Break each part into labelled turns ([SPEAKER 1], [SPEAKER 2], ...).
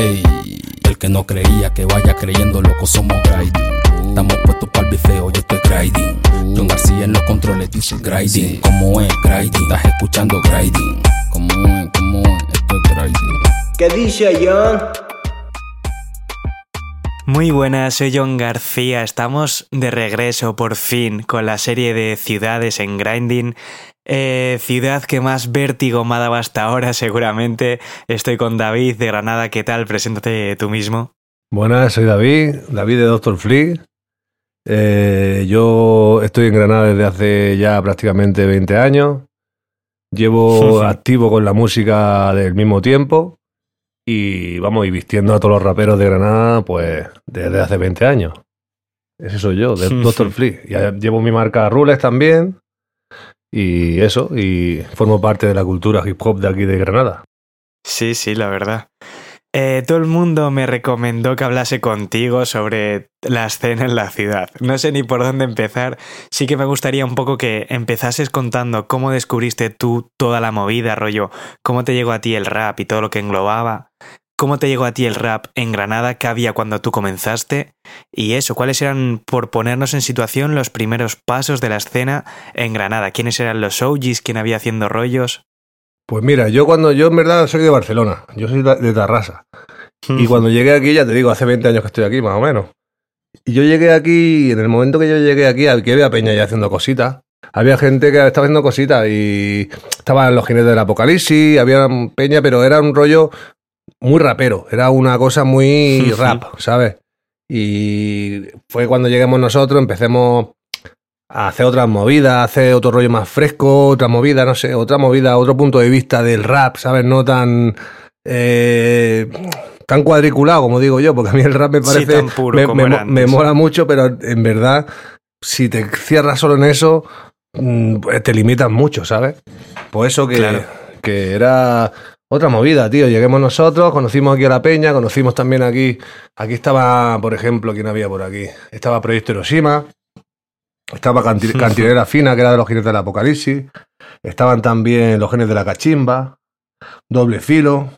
[SPEAKER 1] Ey, el que no creía que vaya creyendo, loco, somos grinding. Estamos puestos para el bifeo, yo estoy grinding. John García en los controles dice grinding. Como es grinding? Estás escuchando grinding. Como es, como es, esto es grinding.
[SPEAKER 2] ¿Qué dice John?
[SPEAKER 3] Muy buenas, soy John García. Estamos de regreso por fin con la serie de ciudades en Grinding. Eh, ciudad que más vértigo me ha dado hasta ahora, seguramente. Estoy con David de Granada. ¿Qué tal? Preséntate tú mismo.
[SPEAKER 4] Buenas, soy David, David de Doctor Flea. Eh, yo estoy en Granada desde hace ya prácticamente 20 años. Llevo activo con la música del mismo tiempo y vamos, y vistiendo a todos los raperos de Granada, pues desde hace 20 años. Ese soy yo, de Doctor Flea. Ya llevo mi marca Rules también. Y eso, y formo parte de la cultura hip hop de aquí de Granada.
[SPEAKER 3] Sí, sí, la verdad. Eh, todo el mundo me recomendó que hablase contigo sobre la escena en la ciudad. No sé ni por dónde empezar. Sí que me gustaría un poco que empezases contando cómo descubriste tú toda la movida, rollo, cómo te llegó a ti el rap y todo lo que englobaba, cómo te llegó a ti el rap en Granada, qué había cuando tú comenzaste y eso, cuáles eran, por ponernos en situación, los primeros pasos de la escena en Granada, quiénes eran los OGs, quién había haciendo rollos.
[SPEAKER 4] Pues mira, yo cuando yo en verdad soy de Barcelona, yo soy de Tarrasa. Y cuando llegué aquí, ya te digo, hace 20 años que estoy aquí, más o menos. Y yo llegué aquí, en el momento que yo llegué aquí, aquí había Peña ya haciendo cositas. Había gente que estaba haciendo cositas y estaban los jinetes del apocalipsis, había Peña, pero era un rollo muy rapero, era una cosa muy rap, ¿sabes? Y fue cuando lleguemos nosotros, empecemos a hacer otras movidas, hacer otro rollo más fresco, otra movida, no sé, otra movida, otro punto de vista del rap, ¿sabes? No tan. Eh, tan cuadriculado, como digo yo, porque a mí el rap me parece. me, mola mucho, pero en verdad, si te cierras solo en eso, mm, te limitas mucho, ¿sabes? Por eso que, que era otra movida, tío. Lleguemos nosotros, conocimos aquí a la Peña, conocimos también aquí. Aquí estaba, por ejemplo, ¿quién había por aquí? Estaba Proyecto Hiroshima. Estaba Cantinera Fina, que era de los jinetes del Apocalipsis. Estaban también los genes de la cachimba. Doble filo.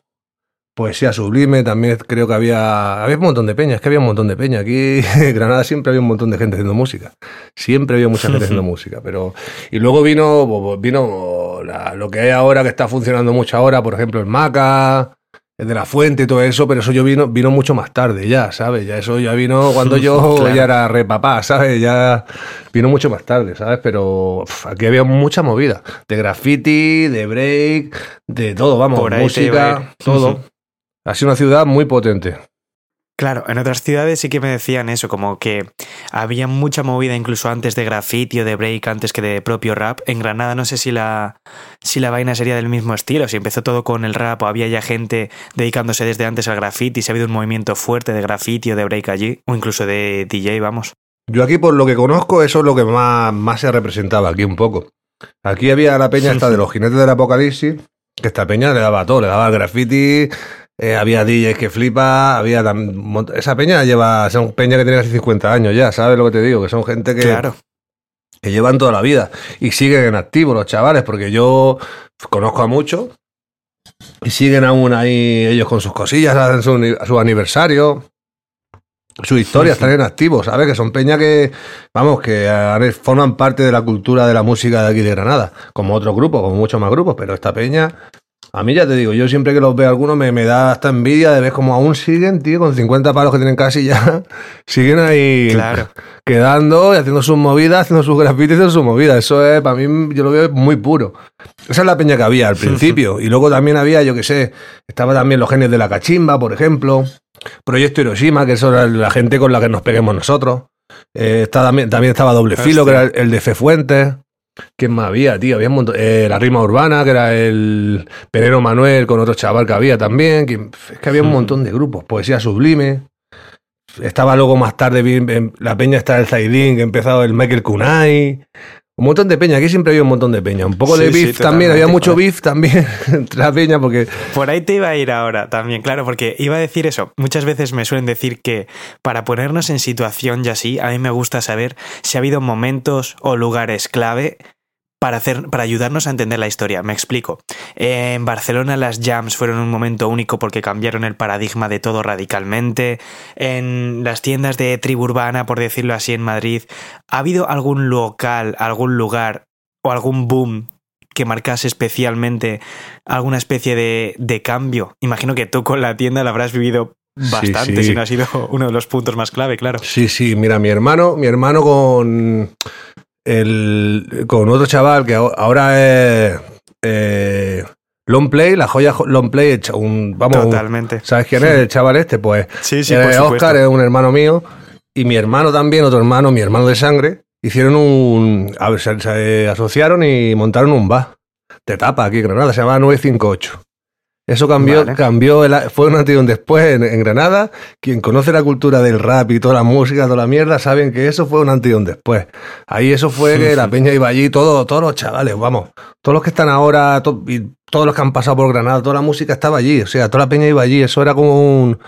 [SPEAKER 4] Poesía sublime, también creo que había. Había un montón de peñas, es que había un montón de peña. Aquí en Granada siempre había un montón de gente haciendo música. Siempre había mucha gente haciendo música. Pero. Y luego vino, vino lo que hay ahora, que está funcionando mucho ahora, por ejemplo, el Maca, de la fuente y todo eso, pero eso yo vino, vino mucho más tarde ya, ¿sabes? Ya eso ya vino cuando yo ya era re papá, ¿sabes? Ya vino mucho más tarde, ¿sabes? Pero aquí había mucha movida, de graffiti, de break, de todo, vamos, música, todo. Ha sido una ciudad muy potente.
[SPEAKER 3] Claro, en otras ciudades sí que me decían eso, como que había mucha movida incluso antes de graffiti o de break, antes que de propio rap. En Granada no sé si la, si la vaina sería del mismo estilo, si empezó todo con el rap o había ya gente dedicándose desde antes al graffiti, si ha habido un movimiento fuerte de graffiti o de break allí, o incluso de DJ, vamos.
[SPEAKER 4] Yo aquí por lo que conozco eso es lo que más, más se representaba aquí un poco. Aquí había la peña esta de los jinetes del apocalipsis, que esta peña le daba todo, le daba graffiti, eh, había DJs que flipa, había esa peña lleva, son peña que tiene casi 50 años ya, ¿sabes lo que te digo? Que son gente que, que llevan toda la vida y siguen en activo los chavales, porque yo conozco a muchos y siguen aún ahí ellos con sus cosillas, hacen su, su aniversario, su historia, están en activo, ¿sabes? Que son peña que, vamos, que forman parte de la cultura de la música de aquí de Granada, como otros grupos, como muchos más grupos, pero esta peña a mí ya te digo, yo siempre que los veo algunos me, me da hasta envidia de ver cómo aún siguen, tío, con 50 palos que tienen casi ya, siguen ahí
[SPEAKER 3] claro.
[SPEAKER 4] quedando y haciendo sus movidas, haciendo sus grafitis, haciendo sus movidas. Eso es, para mí, yo lo veo muy puro. Esa es la peña que había al principio. y luego también había, yo qué sé, estaba también los genes de la cachimba, por ejemplo. Proyecto Hiroshima, que eso era la gente con la que nos peguemos nosotros. Eh, también, también estaba Doble Filo, que era el de Fe Fuentes. ¿Quién más había, tío? Había un montón. Eh, la rima urbana, que era el Penero Manuel con otro chaval que había también. es que había un montón de grupos. Poesía sublime. Estaba luego más tarde la peña está el Zaidín, que ha empezado el Michael Kunai. Un montón de peña, aquí siempre había un montón de peña. Un poco de beef también, había mucho beef también entre la peña porque...
[SPEAKER 3] Por ahí te iba a ir ahora también, claro, porque iba a decir eso. Muchas veces me suelen decir que para ponernos en situación ya así, a mí me gusta saber si ha habido momentos o lugares clave para, hacer, para ayudarnos a entender la historia. Me explico. En Barcelona las jams fueron un momento único porque cambiaron el paradigma de todo radicalmente. En las tiendas de tribu urbana, por decirlo así, en Madrid, ¿ha habido algún local, algún lugar o algún boom que marcase especialmente alguna especie de, de cambio? Imagino que tú con la tienda la habrás vivido bastante,
[SPEAKER 4] sí.
[SPEAKER 3] si no ha sido uno de los puntos más clave, claro.
[SPEAKER 4] Sí, sí, mira, mi hermano, mi hermano con el con otro chaval que ahora- es eh, Long Play, la joya Long Play, un, vamos, un-
[SPEAKER 3] Totalmente.
[SPEAKER 4] ¿sabes quién es el chaval este? Pues
[SPEAKER 3] Sí, sí, por supuesto.
[SPEAKER 4] Oscar es un hermano mío y mi hermano también, otro hermano, mi hermano de sangre, hicieron un, a ver, se, se asociaron y montaron un bar de tapa aquí en Granada, se llamaba 958. Eso cambió,
[SPEAKER 3] Vale.
[SPEAKER 4] cambió el- fue un antes y un después en, en Granada. Quien conoce la cultura del rap y toda la música, toda la mierda, saben que eso fue un antes y un después. Ahí eso fue que la peña iba allí, todo, todos los chavales, vamos, todos los que están ahora, to- y todos los que han pasado por Granada, toda la música estaba allí, o sea, toda la peña iba allí, eso era como un,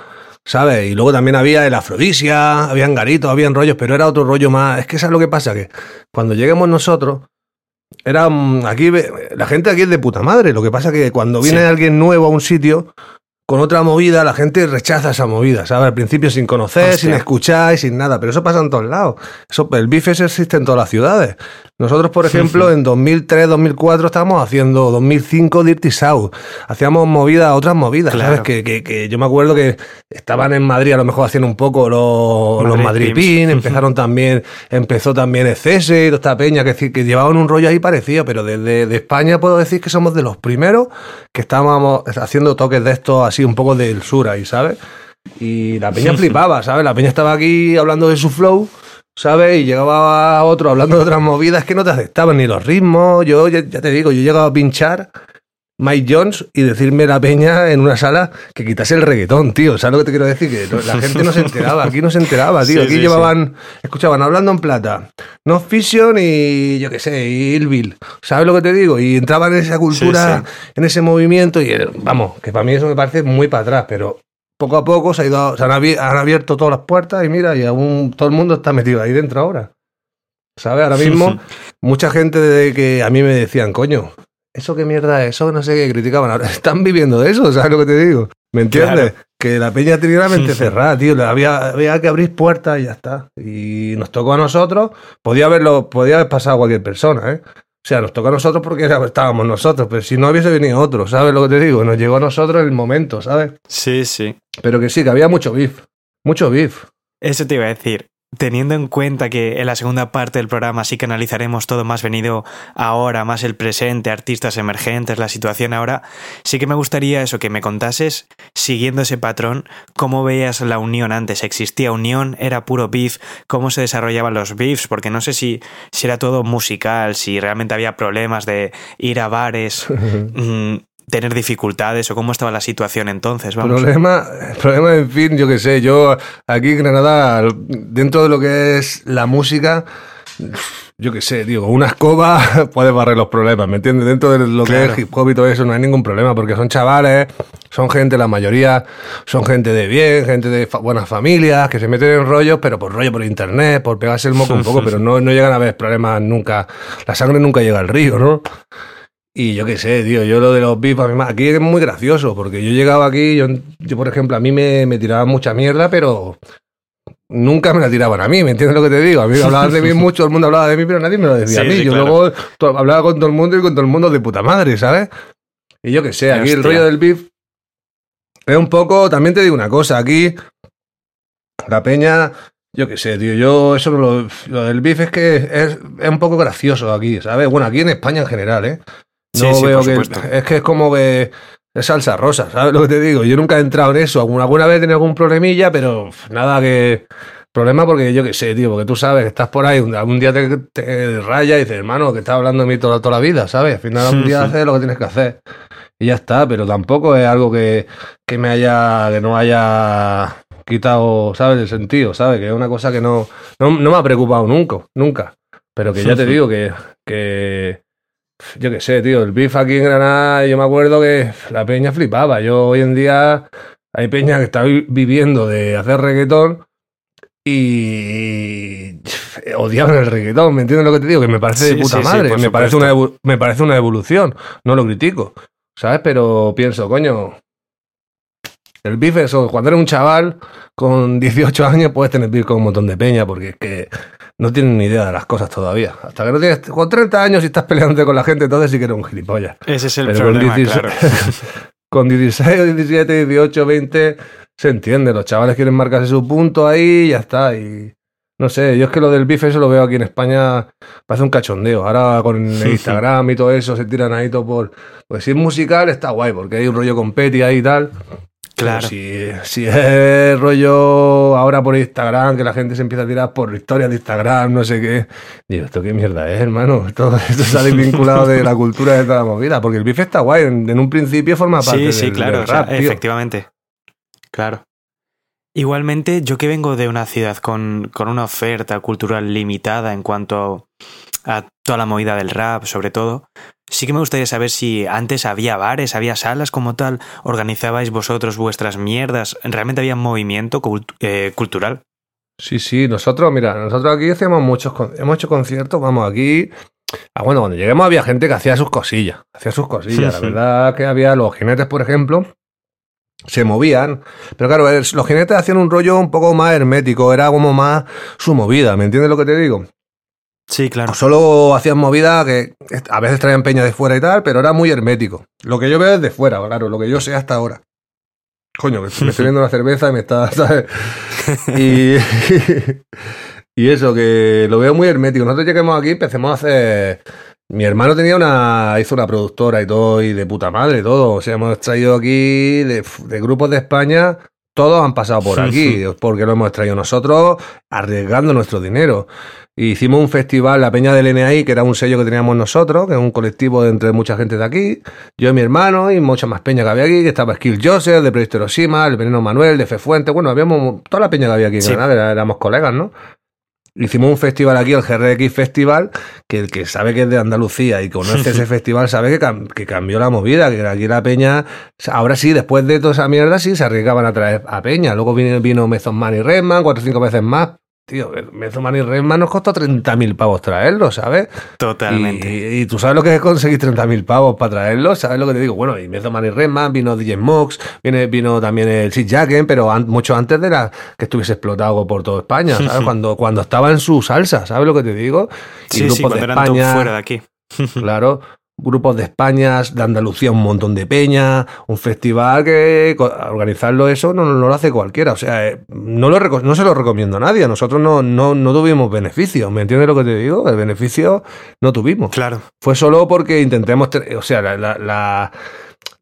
[SPEAKER 4] ¿sabes? Y luego también había el afrodisia, habían garitos, habían rollos, pero era otro rollo más. Es que ¿sabes lo que pasa? Que cuando lleguemos nosotros, era mm, aquí la gente aquí es de puta madre. Lo que pasa que cuando viene
[SPEAKER 3] Sí.
[SPEAKER 4] alguien nuevo a un sitio con otra movida, la gente rechaza esa movida, ¿sabes? Al principio sin conocer,
[SPEAKER 3] Hostia.
[SPEAKER 4] sin escuchar y sin nada, pero eso pasa en todos lados. Eso, el bife existe en todas las ciudades. Nosotros, por ejemplo, en 2003, 2004 estábamos haciendo 2005 Dirty South. Hacíamos movidas, otras movidas,
[SPEAKER 3] Claro.
[SPEAKER 4] ¿sabes? Que, que- que yo me acuerdo que estaban en Madrid, a lo mejor haciendo un poco los, los
[SPEAKER 3] Madrid
[SPEAKER 4] Madrid
[SPEAKER 3] Pimps.
[SPEAKER 4] Pin, empezaron también, empezó también Excese y toda esta peña, que, que llevaban un rollo ahí parecido, pero desde de España puedo decir que somos de los primeros que estábamos haciendo toques de estos así un poco del sur ahí, ¿sabes? Y la peña flipaba, ¿sabes? La peña estaba aquí hablando de su flow, ¿sabes? Y llegaba otro hablando de otras movidas que no te aceptaban ni los ritmos. Yo ya, ya te digo, yo he llegado a pinchar Mike Jones y decirme la peña en una sala que quitase el reggaetón, tío. ¿Sabes lo que te quiero decir? Que la gente no se enteraba, aquí no se enteraba, tío.
[SPEAKER 3] Sí,
[SPEAKER 4] Aquí
[SPEAKER 3] sí,
[SPEAKER 4] llevaban, escuchaban hablando en plata, No Fiction y yo qué sé, y Ilville. ¿Sabes lo que te digo? Y entraban en esa cultura, en ese movimiento y eh, vamos, que para mí eso me parece muy para atrás, pero poco a poco se, ha ido, se han abierto todas las puertas y mira, y aún todo el mundo está metido ahí dentro ahora. ¿Sabes? Ahora mismo, mucha gente de que a mí me decían, coño, eso qué mierda es, eso no sé qué criticaban. Ahora están viviendo de eso, ¿sabes lo que te digo? ¿Me entiendes?
[SPEAKER 3] Claro.
[SPEAKER 4] Que la peña tenía la mente cerrada, tío. Había, había que abrir puertas y ya está. Y nos tocó a nosotros. Podía haberlo, podía haber pasado a cualquier persona, ¿eh? O sea, nos tocó a nosotros porque era- estábamos nosotros, pero si no hubiese venido otro, ¿sabes lo que te digo? Nos llegó a nosotros el momento, ¿sabes?
[SPEAKER 3] Sí, sí.
[SPEAKER 4] Pero que sí, que había mucho beef. Mucho beef.
[SPEAKER 3] Eso te iba a decir. Teniendo en cuenta que en la segunda parte del programa sí que analizaremos todo más venido ahora, más el presente, artistas emergentes, la situación ahora, sí que me gustaría eso, que me contases, siguiendo ese patrón, cómo veías la unión antes. ¿Existía unión? ¿Era puro beef? ¿Cómo se desarrollaban los beefs? Porque no sé si, si era todo musical, si realmente había problemas de ir a bares, mm, tener dificultades o cómo estaba la situación entonces. Vamos.
[SPEAKER 4] Problema, problema, en fin, yo qué sé, yo aquí en Granada, dentro de lo que es la música, yo qué sé, digo, una escoba puede barrer los problemas, ¿me entiendes? Dentro de lo que es hip hop y todo eso no hay ningún problema, porque son chavales, son gente, la mayoría son gente de bien, gente de fa- buenas familias, que se meten en rollos, pero por rollo por internet, por pegarse el moco un poco, pero no, no llegan a haber problemas nunca, la sangre nunca llega al río, ¿no? Y yo qué sé, tío, yo lo de los me- aquí es muy gracioso, porque yo llegaba aquí, yo, yo por ejemplo, a mí me, me tiraban mucha mierda, pero nunca me la tiraban a mí, ¿me entiendes lo que te digo? A mí hablaban de mí mucho, todo el mundo hablaba de mí, pero nadie me lo decía
[SPEAKER 3] Sí,
[SPEAKER 4] a mí.
[SPEAKER 3] sí,
[SPEAKER 4] yo
[SPEAKER 3] claro.
[SPEAKER 4] luego hablaba con todo el mundo y con todo el mundo de puta madre, ¿sabes? Y yo qué sé, aquí el rollo del beef es un poco, también te digo una cosa, aquí la peña... Yo qué sé, tío, yo eso lo, lo del beef es que es, es un poco gracioso aquí, ¿sabes? Bueno, aquí en España en general, ¿eh? No
[SPEAKER 3] sí,
[SPEAKER 4] veo que. Es que es como que. Es salsa rosa, ¿sabes lo que te digo? Yo nunca he entrado en eso. Alguna, alguna vez he tenido algún problemilla, pero nada que. Problema porque yo qué sé, tío, porque tú sabes que estás por ahí, un, un día te, te raya y dices, hermano, que estás hablando de mí toda, toda la vida, ¿sabes? Al final un día haces lo que tienes que hacer. Y ya está, pero tampoco es algo que, que me haya. que no haya quitado, ¿sabes? El sentido, ¿sabes? Que es una cosa que no, no, no me ha preocupado nunca, nunca. Pero que ya te digo que, que yo qué sé, tío, el beef aquí en Granada, yo me acuerdo que la peña flipaba. Yo hoy en día hay peña que está vi- viviendo de hacer reggaetón y odiaban el reggaetón, ¿me entiendes lo que te digo? Que me parece
[SPEAKER 3] Sí,
[SPEAKER 4] de puta
[SPEAKER 3] sí,
[SPEAKER 4] madre, me, parece una me parece una evolución, no lo critico, ¿sabes? Pero pienso, coño, el beef eso, cuando eres un chaval con 18 años puedes tener beef con un montón de peña porque es que no tienen ni idea de las cosas todavía. Hasta que no tienes, con 30 años y estás peleándote con la gente, entonces sí que eres un gilipollas.
[SPEAKER 3] Ese es el
[SPEAKER 4] Pero con
[SPEAKER 3] problema,
[SPEAKER 4] 16
[SPEAKER 3] claro.
[SPEAKER 4] con 16, 17, 18, 20 se entiende. Los chavales quieren marcarse su punto ahí y ya está. Y no sé, yo es que lo del bife eso lo veo aquí en España, parece un cachondeo. Ahora con el Instagram y todo eso se tiran ahí todo por... Pues si es musical está guay, porque hay un rollo con Petty ahí y tal.
[SPEAKER 3] Claro.
[SPEAKER 4] Si, si es rollo ahora por Instagram, que la gente se empieza a tirar por historias de Instagram, no sé qué. Digo, ¿esto qué mierda es, hermano? Esto, esto ha desvinculado de la cultura de toda la movida. Porque el bife está guay. En, en un principio forma parte
[SPEAKER 3] Sí, sí,
[SPEAKER 4] del-
[SPEAKER 3] claro,
[SPEAKER 4] del
[SPEAKER 3] o sea,
[SPEAKER 4] rap, tío.
[SPEAKER 3] efectivamente. Claro. Igualmente, yo que vengo de una ciudad con, con una oferta cultural limitada en cuanto a toda la movida del rap, sobre todo, sí que me gustaría saber si antes había bares, había salas como tal, organizabais vosotros vuestras mierdas, realmente había movimiento cult- eh, cultural.
[SPEAKER 4] Sí, sí, nosotros, mira, nosotros aquí hacíamos muchos, hemos hecho conciertos, vamos, aquí, ah, bueno, cuando lleguemos había gente que hacía sus cosillas, hacía sus cosillas, la verdad que había los jinetes, por ejemplo, se movían, pero claro, los jinetes hacían un rollo un poco más hermético, era como más su movida, ¿me entiendes lo que te digo?
[SPEAKER 3] Sí, claro.
[SPEAKER 4] Solo hacían movida que a veces traían peña de fuera y tal, pero era muy hermético. Lo que yo veo es de fuera, claro, lo que yo sé hasta ahora. Coño, me estoy viendo una cerveza y me está, ¿sabes? Y, y eso, que lo veo muy hermético. Nosotros lleguemos aquí, empecemos a hacer. Mi hermano tenía una. hizo una productora y todo, y de puta madre, todo. O sea, hemos traído aquí de, de grupos de España. Todos han pasado por aquí, porque lo hemos traído nosotros arriesgando nuestro dinero. Y hicimos un festival, la Peña del NAI, que era un sello que teníamos nosotros, que es un colectivo de entre mucha gente de aquí. Yo y mi hermano, y mucha más peña que había aquí, que estaba Skill Joseph, de Proyecto Hiroshima, el Veneno Manuel, de Fefuente. Bueno, habíamos toda la peña que había aquí
[SPEAKER 3] Sí.
[SPEAKER 4] Era- éramos colegas, ¿no? Hicimos un festival aquí, el GRX Festival, que el que sabe que es de Andalucía y conoce ese festival sabe que, cam- que cambió la movida, que aquí la peña, ahora sí, después de toda esa mierda, sí se arriesgaban a traer a peña. Luego vino, vino Method Man y Redman, cuatro o cinco veces más. Tío, Method Man y Redman nos costó 30.000 pavos traerlos, ¿sabes?
[SPEAKER 3] Totalmente.
[SPEAKER 4] Y, y tú sabes lo que es conseguir 30.000 pavos para traerlos, ¿sabes lo que te digo? Bueno, y Method Man y Redman, vino DJ Mox, viene, vino también el Sid Jacken, pero an- mucho antes de la, que estuviese explotado por toda España, ¿sabes? cuando, cuando estaba en su salsa, ¿sabes lo que te digo? Y
[SPEAKER 3] sí, sí,
[SPEAKER 4] grupos
[SPEAKER 3] cuando
[SPEAKER 4] de
[SPEAKER 3] eran
[SPEAKER 4] España,
[SPEAKER 3] fuera de aquí.
[SPEAKER 4] claro, grupos de España, de Andalucía, un montón de peña, un festival que organizarlo eso no, no lo hace cualquiera. O sea, eh, no, lo reco- no se lo recomiendo a nadie. Nosotros no, no, no tuvimos beneficios. ¿Me entiendes lo que te digo? El beneficio no tuvimos.
[SPEAKER 3] Claro.
[SPEAKER 4] Fue solo porque intentemos, o sea, la, la, la,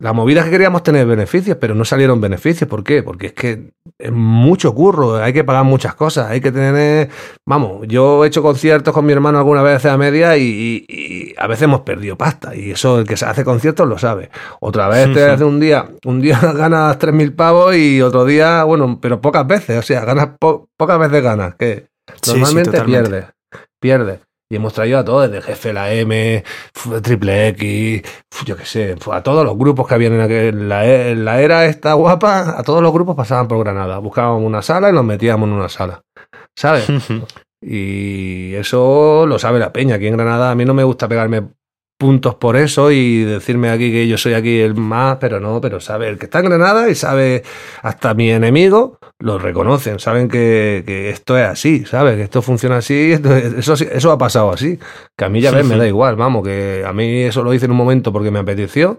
[SPEAKER 4] la movida es que queríamos tener beneficios, pero no salieron beneficios. ¿Por qué? Porque es que es mucho curro, hay que pagar muchas cosas, hay que tener... Vamos, yo he hecho conciertos con mi hermano alguna vez a media y, y- y a veces hemos perdido pasta. Y eso, el que se hace conciertos lo sabe. Otra vez te hace un día, un día ganas 3.000 pavos y otro día, bueno, pero pocas veces, o sea, ganas po- pocas veces ganas, que
[SPEAKER 3] Sí, sí,
[SPEAKER 4] normalmente
[SPEAKER 3] totalmente.
[SPEAKER 4] pierdes, pierdes. Y hemos traído a todos, desde el jefe, la M, Triple X, yo qué sé, a todos los grupos que habían en, aquel- la, en la era esta guapa, a todos los grupos pasaban por Granada. Buscábamos una sala y nos metíamos en una sala. ¿Sabes? Y eso lo sabe la peña. Aquí en Granada a mí no me gusta pegarme puntos por eso y decirme aquí que yo soy aquí el más, pero no, pero sabe, el que está en Granada y sabe, hasta mi enemigo lo reconocen, saben que, que esto es así, ¿sabes? Que esto funciona así, esto- eso, eso ha pasado así. Que a mí ya ves, me da igual, vamos, que a mí eso lo hice en un momento porque me apeteció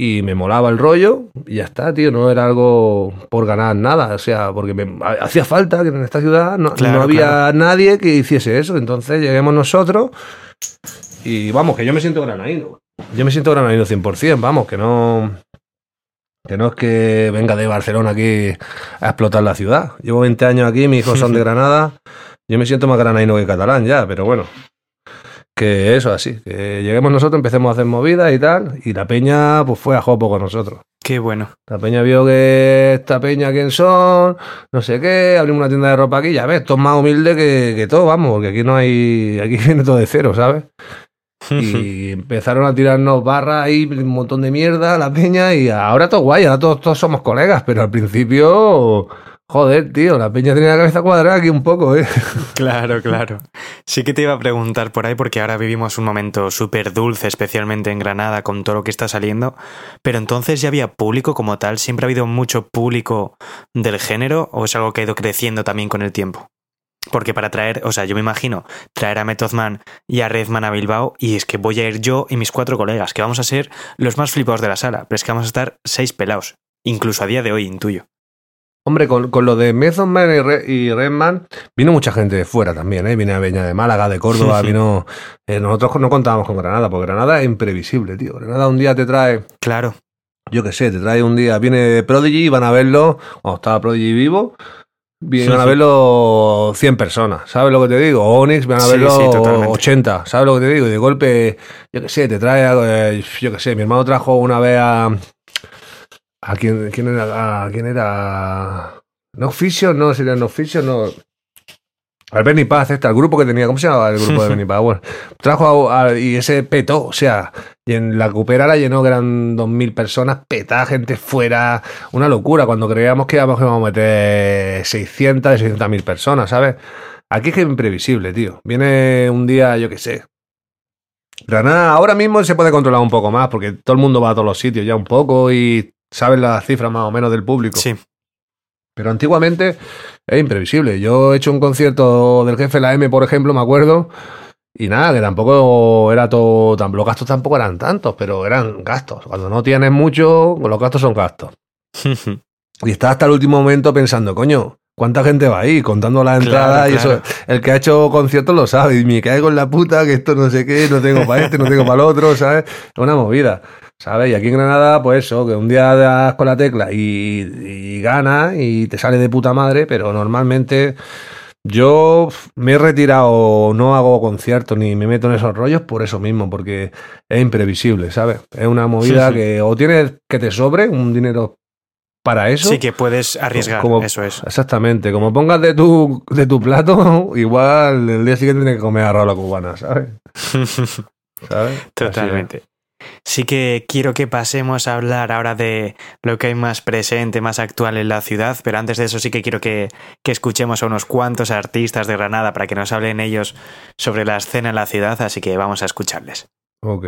[SPEAKER 4] y me molaba el rollo y ya está, tío, no era algo por ganar nada, o sea, porque me ha- hacía falta que en esta ciudad no,
[SPEAKER 3] Claro,
[SPEAKER 4] no había
[SPEAKER 3] claro.
[SPEAKER 4] nadie que hiciese eso, entonces lleguemos nosotros y vadino que yo me siento granadino, yo me siento granadino 100%, vamos, que no que no es que venga de Barcelona aquí a explotar la ciudad. Llevo 20 años aquí, mis hijos son de Granada, yo me siento más granadino que catalán ya, pero bueno, que eso así, que lleguemos nosotros, empecemos a hacer movidas y tal, y la peña pues fue a jopo con nosotros.
[SPEAKER 3] Qué bueno.
[SPEAKER 4] La peña vio que esta peña quién son, no sé qué, abrimos una tienda de ropa aquí, ya ves, esto es más humilde que, que todo, vamos, porque aquí no hay, aquí viene todo de cero, ¿sabes? Y empezaron a tirarnos barras ahí, un montón de mierda, la peña, y ahora todo guay, ahora todos, todos somos colegas, pero al principio, Joder, tío, la peña tenía la cabeza cuadrada aquí un poco, ¿eh?
[SPEAKER 3] Claro, claro. Sí que te iba a preguntar por ahí porque ahora vivimos un momento súper dulce, especialmente en Granada, con todo lo que está saliendo. Pero entonces ya había público como tal, siempre ha habido mucho público del género o es algo que ha ido creciendo también con el tiempo. Porque para traer, o sea, yo me imagino traer a Method Man y a Redman a Bilbao y es que voy a ir yo y mis cuatro colegas, que vamos a ser los más flipados de la sala, pero es que vamos a estar seis pelados, incluso a día de hoy, intuyo.
[SPEAKER 4] Hombre, con, con lo de Method Man y, Re- y Redman, vino mucha gente de fuera también, ¿eh? Viene a Peña de Málaga, de Córdoba, vino... eh, nosotros no contábamos con Granada, porque Granada es imprevisible, tío. Granada un día te trae,
[SPEAKER 3] Claro,
[SPEAKER 4] yo qué sé, te trae un día, viene Prodigy, van a verlo, cuando estaba Prodigy vivo, vienen a verlo 100 personas, ¿sabes lo que te digo? Onyx, van a
[SPEAKER 3] Sí,
[SPEAKER 4] verlo
[SPEAKER 3] sí, totalmente.
[SPEAKER 4] 80, ¿sabes lo que te digo? Y de golpe, yo qué sé, te trae, eh, yo qué sé, mi hermano trajo una vez a... ¿A quién, quién era? ¿A quién era? No Fisio, no, sería No Fisio, no. Al Bernie Paz, este, el grupo que tenía, ¿cómo se llamaba el grupo de Bernie Paz? Bueno, trajo a, a- y ese petó, o sea, y en la cupera la llenó, que eran 2.000 personas, petá, gente fuera, una locura, cuando creíamos que íbamos, a meter 600, 600.000 personas, ¿sabes? Aquí es que es imprevisible, tío. Viene un día, yo qué sé. Granada ahora mismo se puede controlar un poco más, porque todo el mundo va a todos los sitios ya un poco y saben las cifras más o menos del público.
[SPEAKER 3] sí.
[SPEAKER 4] Pero antiguamente es imprevisible. Yo he hecho un concierto del jefe la M, por ejemplo, me acuerdo, y nada, que tampoco era todo, tan, los gastos tampoco eran tantos, pero eran gastos. Cuando no tienes mucho, los gastos son gastos. Y estás hasta el último momento pensando, coño, ¿cuánta gente va ahí? Contando la entrada
[SPEAKER 3] Claro,
[SPEAKER 4] y eso. El que ha hecho conciertos lo sabe, y me caigo en la puta, que esto no sé qué, no tengo para este, no tengo para el otro, ¿sabes? Es una movida. ¿Sabes? Y aquí en Granada, pues eso, que un día das con la tecla y, y ganas y te sale de puta madre, pero normalmente yo me he retirado, no hago conciertos ni me meto en esos rollos por eso mismo, porque es imprevisible, ¿sabes? Es una movida
[SPEAKER 3] Sí, sí.
[SPEAKER 4] que o tienes que te sobre un dinero para eso.
[SPEAKER 3] Sí, que puedes arriesgar,
[SPEAKER 4] como-
[SPEAKER 3] eso es.
[SPEAKER 4] Exactamente, como pongas de tu, de tu plato, igual el día siguiente tienes que comer arroz a la cubana, ¿sabes? ¿Sabes?
[SPEAKER 3] Totalmente. Sí que quiero que pasemos a hablar ahora de lo que hay más presente, más actual en la ciudad, pero antes de eso sí que quiero que, que escuchemos a unos cuantos artistas de Granada para que nos hablen ellos sobre la escena en la ciudad, así que vamos a escucharles.
[SPEAKER 4] Ok.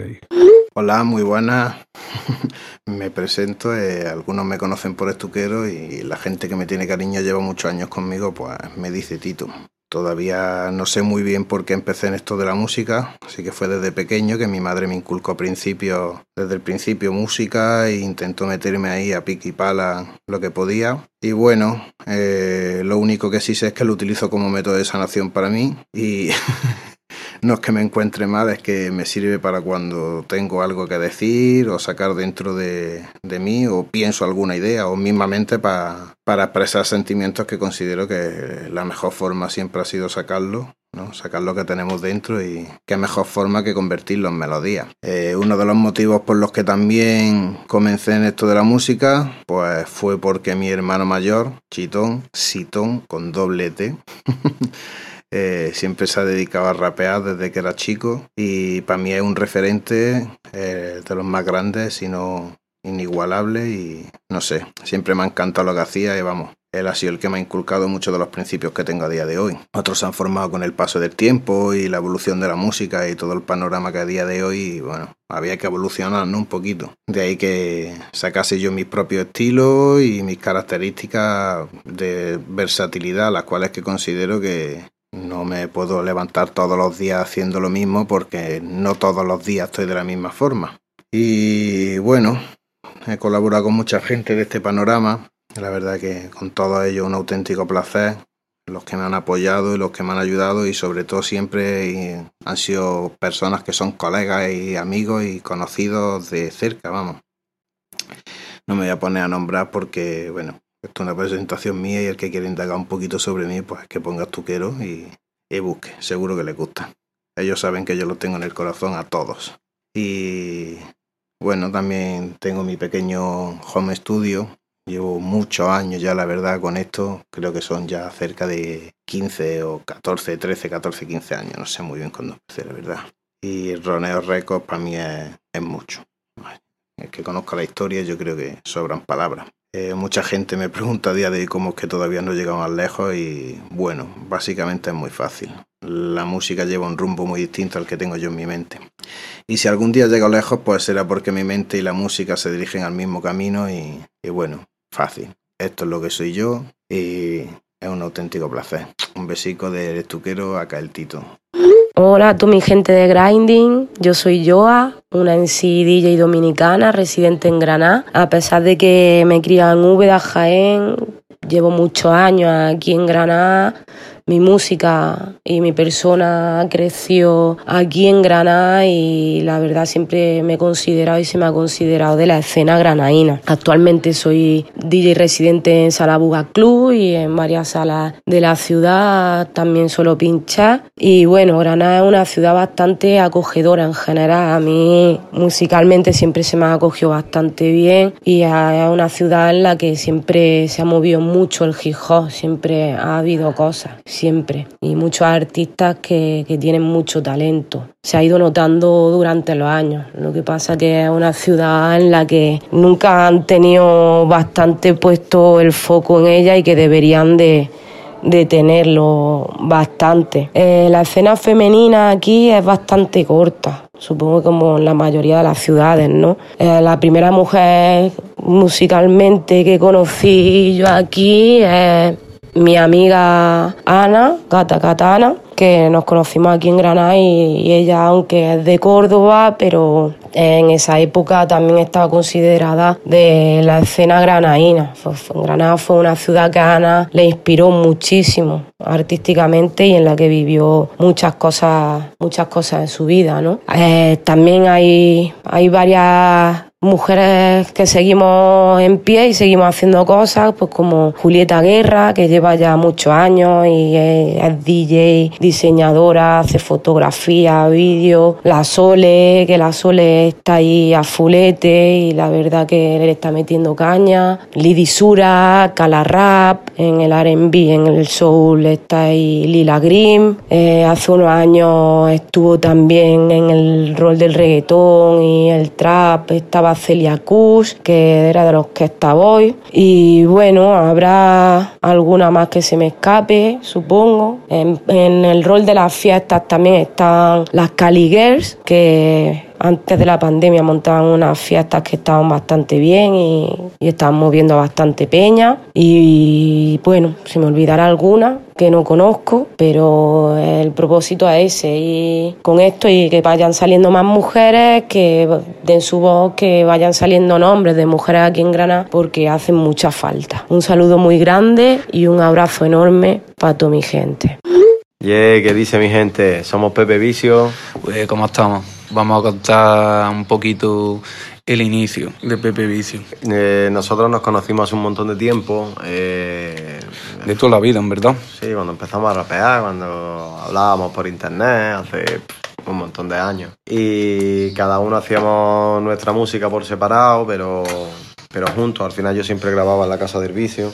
[SPEAKER 2] Hola, muy buenas. me presento, eh, algunos me conocen por estuquero y la gente que me tiene cariño lleva muchos años conmigo, pues me dice Tito. Todavía no sé muy bien por qué empecé en esto de la música, así que fue desde pequeño que mi madre me inculcó principio, desde el principio música e intentó meterme ahí a pique y pala lo que podía. Y bueno, eh, lo único que sí sé es que lo utilizo como método de sanación para mí y no es que me encuentre mal, es que me sirve para cuando tengo algo que decir o sacar dentro de, de mí o pienso alguna idea o mismamente pa- para expresar sentimientos que considero que la mejor forma siempre ha sido sacarlo. ¿no? sacar lo que tenemos dentro y qué mejor forma que convertirlo en melodía. Eh, uno de los motivos por los que también comencé en esto de la música, pues fue porque mi hermano mayor, Chitón, Sitón, con doble T, eh, siempre se ha dedicado a rapear desde que era chico y para mí es un referente eh, de los más grandes, sino inigualable y no sé, siempre me ha encantado lo que hacía y vamos, él ha sido el que me ha inculcado muchos de los principios que tengo a día de hoy. Otros se han formado con el paso del tiempo y la evolución de la música y todo el panorama que a día de hoy, bueno, había que evolucionar ¿no? un poquito. De ahí que sacase yo mis propios estilos y mis características de versatilidad, las cuales que considero que no me puedo levantar todos los días haciendo lo mismo porque no todos los días estoy de la misma forma. Y bueno, he colaborado con mucha gente de este panorama. La verdad que con todo ello un auténtico placer. Los que me han apoyado y los que me han ayudado y sobre todo siempre han sido personas que son colegas y amigos y conocidos de cerca, vamos. No me voy a poner a nombrar porque, bueno, esto es una presentación mía y el que quiere indagar un poquito sobre mí, pues que ponga tuquero y, y busque. Seguro que le gusta. Ellos saben que yo lo tengo en el corazón a todos. Y bueno, también tengo mi pequeño home studio. Llevo muchos años ya, la verdad, con esto. Creo que son ya cerca de 15 o 14, 13, 14, 15 años. No sé muy bien cuándo empecé, la verdad. Y Roneo Records para mí es, es mucho. El que conozca la historia, yo creo que sobran palabras. Eh, mucha gente me pregunta a día de hoy cómo es que todavía no llegamos más lejos y bueno, básicamente es muy fácil. La música lleva un rumbo muy distinto al que tengo yo en mi mente. Y si algún día llego lejos, pues será porque mi mente y la música se dirigen al mismo camino y, bueno, fácil. Esto es lo que soy yo y es un auténtico placer. Un besico del estuquero acá el Tito.
[SPEAKER 5] Hola a toda mi gente de Grinding, yo soy Joa, una MC DJ dominicana residente en Granada. A pesar de que me cría en Úbeda, Jaén, llevo muchos años aquí en Granada mi música y mi persona creció aquí en Granada y la verdad siempre me he considerado y se me ha considerado de la escena granaína. Actualmente soy DJ residente en Sala Buga Club y en varias salas de la ciudad también solo pinchar. Y bueno, Granada es una ciudad bastante acogedora en general. A mí musicalmente siempre se me ha acogido bastante bien y es una ciudad en la que siempre se ha movido mucho el hip siempre ha habido cosas siempre y muchos artistas que, que tienen mucho talento. Se ha ido notando durante los años. Lo que pasa que es una ciudad en la que nunca han tenido bastante puesto el foco en ella y que deberían de, tenerlo bastante. Eh, la escena femenina aquí es bastante corta, supongo como en la mayoría de las ciudades, ¿no? Eh, la primera mujer musicalmente que conocí yo aquí es mi amiga Ana, Gata Katana, que nos conocimos aquí en Granada y, ella, aunque es de Córdoba, pero en esa época también estaba considerada de la escena granaína. Granada fue una ciudad que a Ana le inspiró muchísimo artísticamente y en la que vivió muchas cosas, muchas cosas en su vida, ¿no? Eh, también hay, hay varias mujeres que seguimos en pie y seguimos haciendo cosas, pues como Julieta Guerra, que lleva ya muchos años y es, DJ, diseñadora, hace fotografía, vídeo, la Sole, que la Sole está ahí a fulete y la verdad que le está metiendo caña, Lidi Sura, Cala Rap, en el R&B, en el soul está ahí Lila Grimm, eh, hace unos años estuvo también en el rol del reggaetón y el trap, estaba Celia Kush, que era de los que estaba hoy. Y bueno, habrá alguna más que se me escape, supongo. En, en el rol de las fiestas también están las Cali Girls, que antes de la pandemia montaban unas fiestas que estaban bastante bien y, y estaban moviendo bastante peña. Y bueno, se me olvidará alguna que no conozco, pero el propósito es ese. Y con esto y que vayan saliendo más mujeres, que den su voz, que vayan saliendo nombres de mujeres aquí en Granada, porque hacen mucha falta. Un saludo muy grande y un abrazo enorme para toda mi gente.
[SPEAKER 6] Yeah, ¿qué dice mi gente? Somos Pepe Vicio.
[SPEAKER 7] Pues, ¿cómo estamos? Vamos a contar un poquito el inicio de Pepe Vicio.
[SPEAKER 6] Eh, nosotros nos conocimos hace un montón de tiempo. eh,
[SPEAKER 7] De toda la vida, en verdad.
[SPEAKER 6] sí, cuando empezamos a rapear, cuando hablábamos por internet, hace un montón de años. Y cada uno hacíamos nuestra música por separado, pero, pero juntos. Al final yo siempre grababa en la casa del vicio.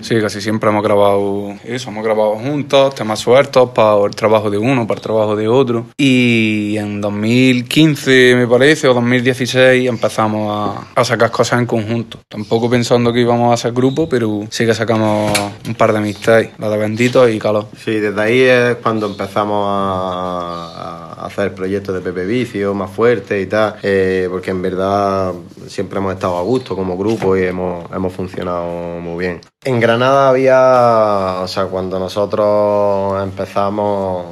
[SPEAKER 7] Sí, casi siempre hemos grabado eso, hemos grabado juntos, temas sueltos para el trabajo de uno, para el trabajo de otro. Y en 2015, me parece, o 2016, empezamos a, a sacar cosas en conjunto. Tampoco pensando que íbamos a ser grupo, pero sí que sacamos un par de amistades, la de Bendito y Calor.
[SPEAKER 6] Sí, desde ahí es cuando empezamos a, a hacer proyectos de Pepe Vicio más fuertes y tal, eh, porque en verdad siempre hemos estado a gusto como grupo y hemos, hemos funcionado muy bien. En Granada había, o sea, cuando nosotros empezamos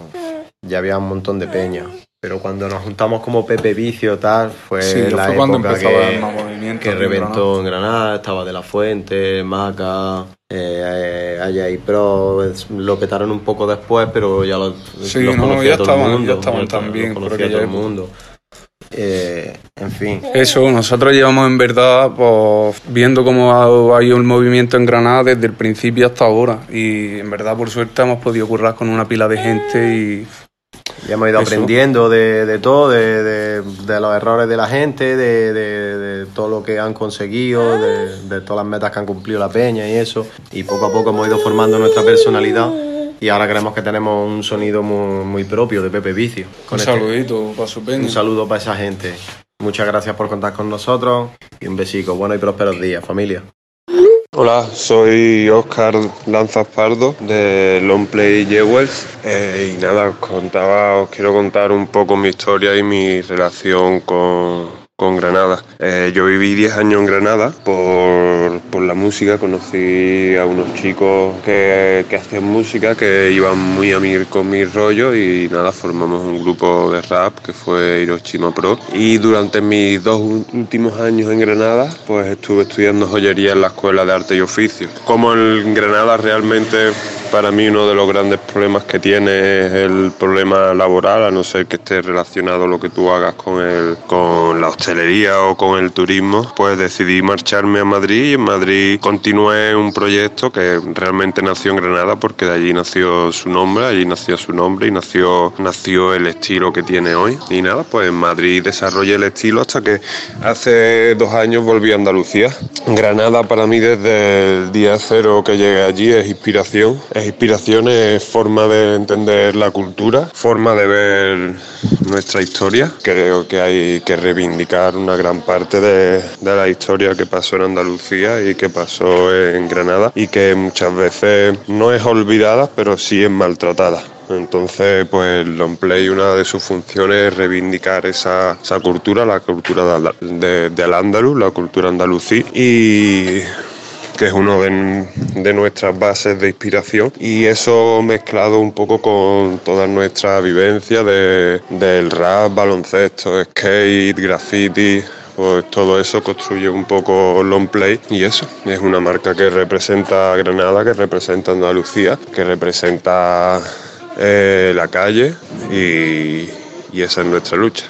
[SPEAKER 6] ya había un montón de peña. Pero cuando nos juntamos como Pepe Vicio tal, fue
[SPEAKER 7] Sí,
[SPEAKER 6] la
[SPEAKER 7] fue cuando
[SPEAKER 6] época
[SPEAKER 7] empezó
[SPEAKER 6] que,
[SPEAKER 7] más movimiento
[SPEAKER 6] que
[SPEAKER 7] en
[SPEAKER 6] reventó en Granada, estaba De La Fuente, Maca, eh, Aya y Pro, lo petaron un poco después, pero ya lo,
[SPEAKER 7] Sí,
[SPEAKER 6] los
[SPEAKER 7] no,
[SPEAKER 6] conocía
[SPEAKER 7] ya
[SPEAKER 6] todo el
[SPEAKER 7] estaban-
[SPEAKER 6] mundo,
[SPEAKER 7] ya estaban
[SPEAKER 6] los
[SPEAKER 7] también por
[SPEAKER 6] conocía todo el
[SPEAKER 7] época.
[SPEAKER 6] mundo. Eh, en fin.
[SPEAKER 7] Eso, nosotros llevamos en verdad pues, viendo cómo ha, ha ido el movimiento en Granada desde el principio hasta ahora. Y en verdad, por suerte, hemos podido currar con una pila de gente y
[SPEAKER 6] Ya hemos ido
[SPEAKER 7] Eso.
[SPEAKER 6] aprendiendo de, de todo, de, de- de los errores de la gente, de, todo lo que han conseguido, de, de todas las metas que han cumplido la peña y eso. Y poco a poco hemos ido formando nuestra personalidad y ahora creemos que tenemos un sonido muy, muy propio de Pepe Vicio.
[SPEAKER 7] un
[SPEAKER 6] este-
[SPEAKER 7] saludito para su peña.
[SPEAKER 6] un saludo para esa gente. Muchas gracias por contar con nosotros y un besico. Buenos y prósperos días, familia.
[SPEAKER 8] Hola, soy Oscar Lanzas Pardo de Longplay Jewels eh, y nada, os contaba, os quiero contar un poco mi historia y mi relación con, con Granada. Eh, yo viví 10 años en Granada por, por, la música, conocí a unos chicos que, que, hacían música, que iban muy a mí con mi rollo y nada, formamos un grupo de rap que fue Hiroshima Pro. Y durante mis dos últimos años en Granada, pues estuve estudiando joyería en la Escuela de Arte y Oficio. Como en Granada realmente para mí uno de los grandes problemas que tiene es el problema laboral, a no ser que esté relacionado lo que tú hagas con, el, con la hostelería o con el turismo, pues decidí marcharme a Madrid y en Madrid continué un proyecto que realmente nació en Granada porque de allí nació su nombre, allí nació su nombre y nació, nació el estilo que tiene hoy. Y nada, pues en Madrid desarrollé el estilo hasta que hace dos años volví a Andalucía. Granada para mí desde el día cero que llegué allí es inspiración es inspiración, es forma de entender la cultura, forma de ver nuestra historia. Creo que hay que reivindicar una gran parte de, de la historia que pasó en Andalucía y que pasó en Granada y que muchas veces no es olvidada, pero sí es maltratada. Entonces, pues Longplay, una de sus funciones es reivindicar esa, esa cultura, la cultura de, de, del andaluz, la cultura andalusí y que es uno de, nuestras bases de inspiración y eso mezclado un poco con toda nuestra vivencia de, del rap, baloncesto, skate, graffiti, pues todo eso construye un poco long play y eso es una marca que representa Granada, que representa Andalucía, que representa eh, la calle y esa es nuestra lucha.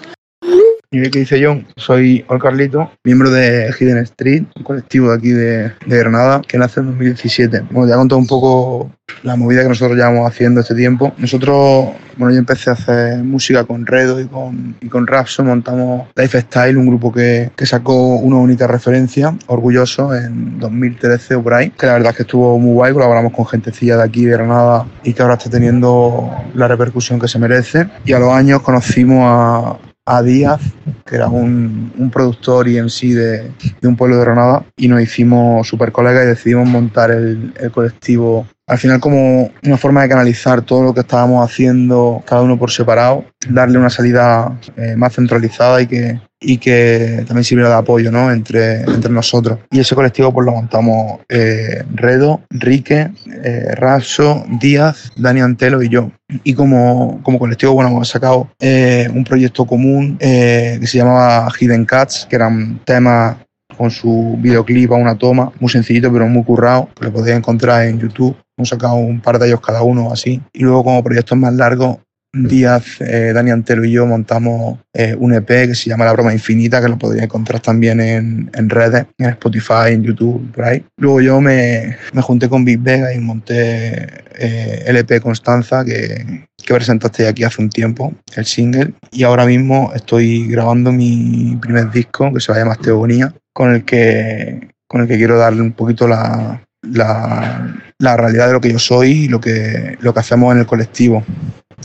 [SPEAKER 9] Y qué dice John, soy Ol Carlito, miembro de Hidden Street, un colectivo de aquí de, Granada que nace en 2017. Bueno, ya contado un poco la movida que nosotros llevamos haciendo este tiempo. Nosotros, bueno, yo empecé a hacer música con Redo y con, y con Rapso, montamos Lifestyle, un grupo que, que sacó una única referencia, orgulloso, en 2013 o por que la verdad es que estuvo muy guay, colaboramos con gentecilla de aquí de Granada y que ahora está teniendo la repercusión que se merece. Y a los años conocimos a, a Díaz, que era un, un productor y en sí de, de, un pueblo de Granada, y nos hicimos super colegas y decidimos montar el, el, colectivo. Al final como una forma de canalizar todo lo que estábamos haciendo cada uno por separado, darle una salida eh, más centralizada y que, y que también sirviera de apoyo ¿no? entre, entre nosotros. Y ese colectivo pues lo montamos eh, Redo, Rique, eh, Rapso, Díaz, Dani Antelo y yo. Y como, como colectivo, bueno, hemos sacado eh, un proyecto común que se llamaba Hidden Cats, que eran temas con su videoclip a una toma, muy sencillito pero muy currado, que lo podéis encontrar en YouTube. Hemos sacado un par de ellos cada uno así. Y luego como proyectos más largos Díaz, eh, Dani Antelo y yo montamos eh, un EP que se llama La Broma Infinita, que lo podéis encontrar también en, en, redes, en Spotify, en YouTube, por ahí. Luego yo me, me junté con Big Vega y monté eh, el EP Constanza, que, que presentaste aquí hace un tiempo, el single. Y ahora mismo estoy grabando mi primer disco, que se va a llamar Teogonía, con el que, con el que quiero darle un poquito la, la, realidad de lo que yo soy y lo que, lo que hacemos en el colectivo.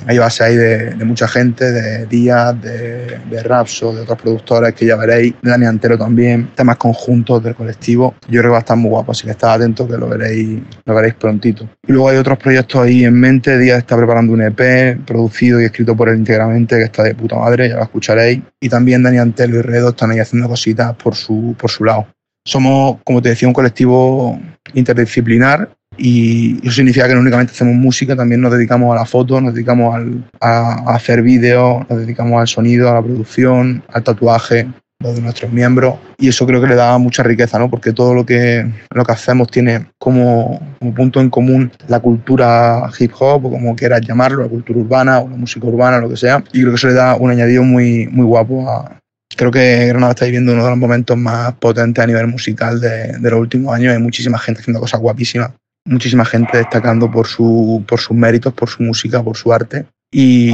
[SPEAKER 9] Hay base ahí de, mucha gente, de Díaz, de, de Rapso, de otros productores que ya veréis, Dani Antero también, temas conjuntos del colectivo. Yo creo que va a estar muy guapo, así que estad atentos que lo veréis, lo veréis prontito. Y luego hay otros proyectos ahí en mente. Díaz está preparando un EP producido y escrito por él íntegramente, que está de puta madre, ya lo escucharéis. Y también Dani Antelo y Redo están ahí haciendo cositas por su, por su lado. Somos, como te decía, un colectivo interdisciplinar y eso significa que no únicamente hacemos música, también nos dedicamos a la foto, nos dedicamos al, a, a, hacer vídeos, nos dedicamos al sonido, a la producción, al tatuaje de nuestros miembros y eso creo que le da mucha riqueza, ¿no? Porque todo lo que, lo que hacemos tiene como, como punto en común la cultura hip hop o como quieras llamarlo, la cultura urbana o la música urbana, lo que sea. Y creo que eso le da un añadido muy, muy guapo a, creo que Granada está viviendo uno de los momentos más potentes a nivel musical de, los últimos años. Hay muchísima gente haciendo cosas guapísimas muchísima gente destacando por, su, por sus méritos, por su música, por su arte. Y,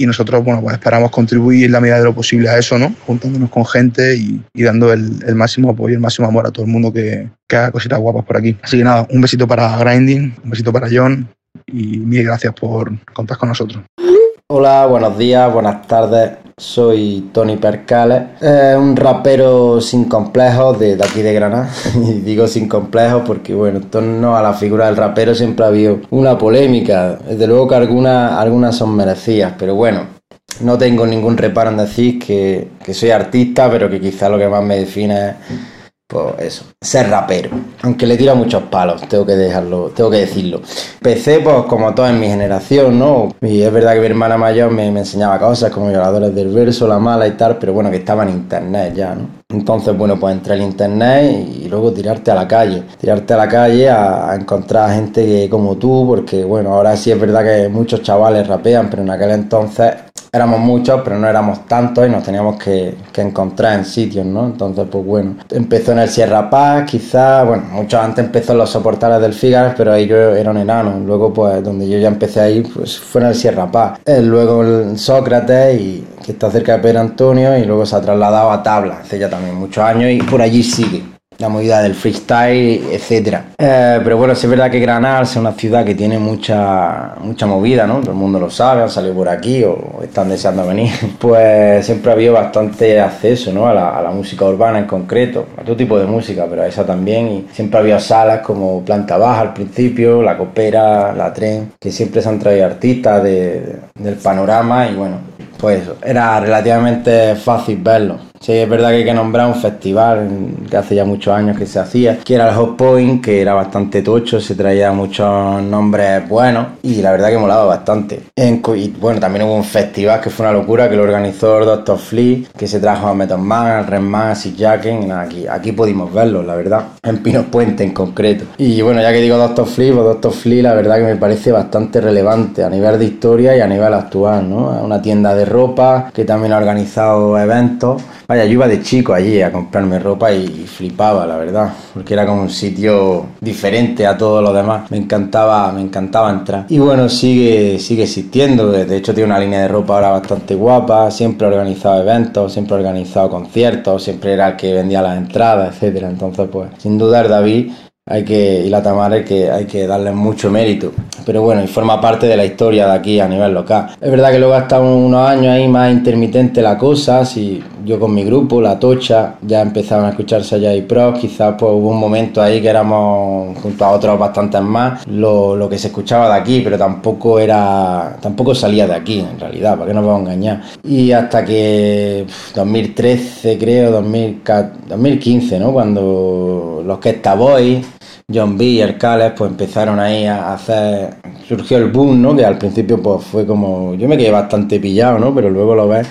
[SPEAKER 9] nosotros, bueno, pues esperamos contribuir en la medida de lo posible a eso, ¿no? Juntándonos con gente y, dando el, el, máximo apoyo, el máximo amor a todo el mundo que, que haga cositas guapas por aquí. Así que nada, un besito para Grinding, un besito para John y mil gracias por contar con nosotros.
[SPEAKER 10] Hola, buenos días, buenas tardes. Soy Tony Percales, un rapero sin complejos de, aquí de Granada. y digo sin complejos porque, bueno, en torno a la figura del rapero siempre ha habido una polémica. Desde luego que algunas, algunas son merecidas, pero bueno, no tengo ningún reparo en decir que, que soy artista, pero que quizá lo que más me define es pues eso, ser rapero. Aunque le tiro muchos palos, tengo que dejarlo, tengo que decirlo. Empecé pues como toda en mi generación, ¿no? Y es verdad que mi hermana mayor me, enseñaba cosas como violadores del verso, la mala y tal, pero bueno, que estaba en internet ya, ¿no? Entonces, bueno, pues entré en internet y luego tirarte a la calle. Tirarte a la calle a, a encontrar gente como tú, porque bueno, ahora sí es verdad que muchos chavales rapean, pero en aquel entonces éramos muchos, pero no éramos tantos y nos teníamos que, que, encontrar en sitios, ¿no? Entonces, pues bueno, empezó en el Sierra Paz, quizás, bueno, mucho antes empezó en los soportales del Fígaro, pero ahí yo era un enano. Luego, pues, donde yo ya empecé ahí, pues fue en el Sierra Paz. Eh, luego el Sócrates, y, que está cerca de Pedro Antonio, y luego se ha trasladado a Tabla, hace ya también muchos años, y por allí sigue la movida del freestyle, etcétera. Eh, pero bueno, es verdad que Granada es una ciudad que tiene mucha, mucha movida, ¿no? Todo el mundo lo sabe, han salido por aquí o están deseando venir. Pues siempre ha habido bastante acceso, ¿no? A la, a la música urbana en concreto, a todo tipo de música, pero a esa también. Y siempre había salas como Planta Baja al principio, La Copera, La Tren, que siempre se han traído artistas de, del panorama y bueno, pues era relativamente fácil verlo. Sí, es verdad que hay que nombrar un festival que hace ya muchos años que se hacía, que era el Hot Point, que era bastante tocho, se traía muchos nombres buenos y la verdad que molaba bastante. Y bueno, también hubo un festival que fue una locura, que lo organizó el Dr. Flea, que se trajo a Method Man, al Redman, a Sid Jacken, aquí, aquí pudimos verlo, la verdad, en Pinos Puente en concreto. Y bueno, ya que digo Dr. Flea, pues Dr. Flea la verdad que me parece bastante relevante a nivel de historia y a nivel actual, ¿no? Una tienda de ropa que también ha organizado eventos Vaya, yo iba de chico allí a comprarme ropa y, flipaba, la verdad, porque era como un sitio diferente a todos los demás. Me encantaba, me encantaba entrar. Y bueno, sigue, sigue existiendo. De hecho, tiene una línea de ropa ahora bastante guapa. Siempre ha organizado eventos, siempre ha organizado conciertos, siempre era el que vendía las entradas, etcétera. Entonces, pues, sin dudar, David hay que, y la Tamara que hay que darle mucho mérito. Pero bueno, y forma parte de la historia de aquí a nivel local. Es verdad que luego ha estado unos años ahí más intermitente la cosa, si yo con mi grupo, La Tocha, ya empezaban a escucharse allá y pros, quizás pues hubo un momento ahí que éramos junto a otros bastantes más, lo, lo, que se escuchaba de aquí, pero tampoco era, tampoco salía de aquí en realidad, para que no vamos a engañar. Y hasta que 2013 creo, 2015, ¿no? Cuando los que Boys John B y el pues empezaron ahí a hacer surgió el boom no que al principio pues fue como yo me quedé bastante pillado no pero luego lo ves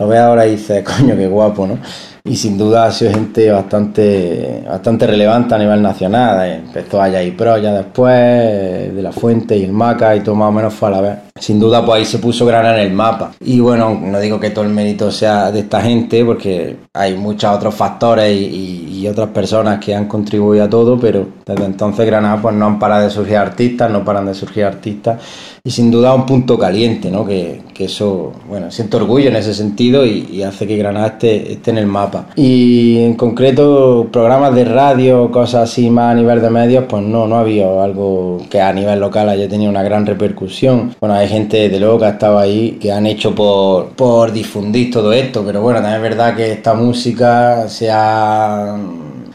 [SPEAKER 10] lo ves ahora y dices coño qué guapo no y sin duda ha sido gente bastante bastante relevante a nivel nacional. Empezó allá y pro ya después de la fuente y el maca y todo más o menos fue a la vez sin duda pues ahí se puso Granada en el mapa. Y bueno no digo que todo el mérito sea de esta gente porque hay muchos otros factores y, otras personas que han contribuido a todo pero desde entonces Granada pues no han parado de surgir artistas no paran de surgir artistas. Y sin duda un punto caliente no que, que eso bueno siento orgullo en ese sentido y, y hace que Granada esté, esté en el mapa. Y en concreto programas de radio cosas así más a nivel de medios pues no no ha habido algo que a nivel local haya tenido una gran repercusión. Bueno hay gente de luego que ha estado ahí que han hecho por, por difundir todo esto pero bueno también es verdad que esta música se ha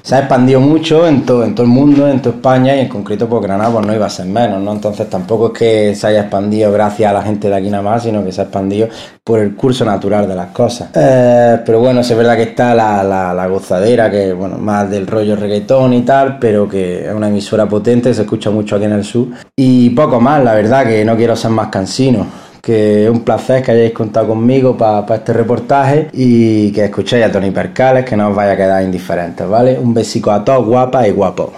[SPEAKER 10] se ha expandido mucho en todo, el mundo, en toda España y en concreto por Granada pues no iba a ser menos, ¿no? Entonces tampoco es que se haya expandido gracias a la gente de aquí nada más, sino que se ha expandido por el curso natural de las cosas. Eh, pero bueno, es verdad que está la, la, la, gozadera, que bueno, más del rollo reggaetón y tal, pero que es una emisora potente, se escucha mucho aquí en el sur. Y poco más, la verdad, que no quiero ser más cansino que es un placer que hayáis contado conmigo para pa este reportaje y que escuchéis a Tony Percales, que no os vaya a quedar indiferentes, ¿vale? Un besico a todos, guapas y guapos.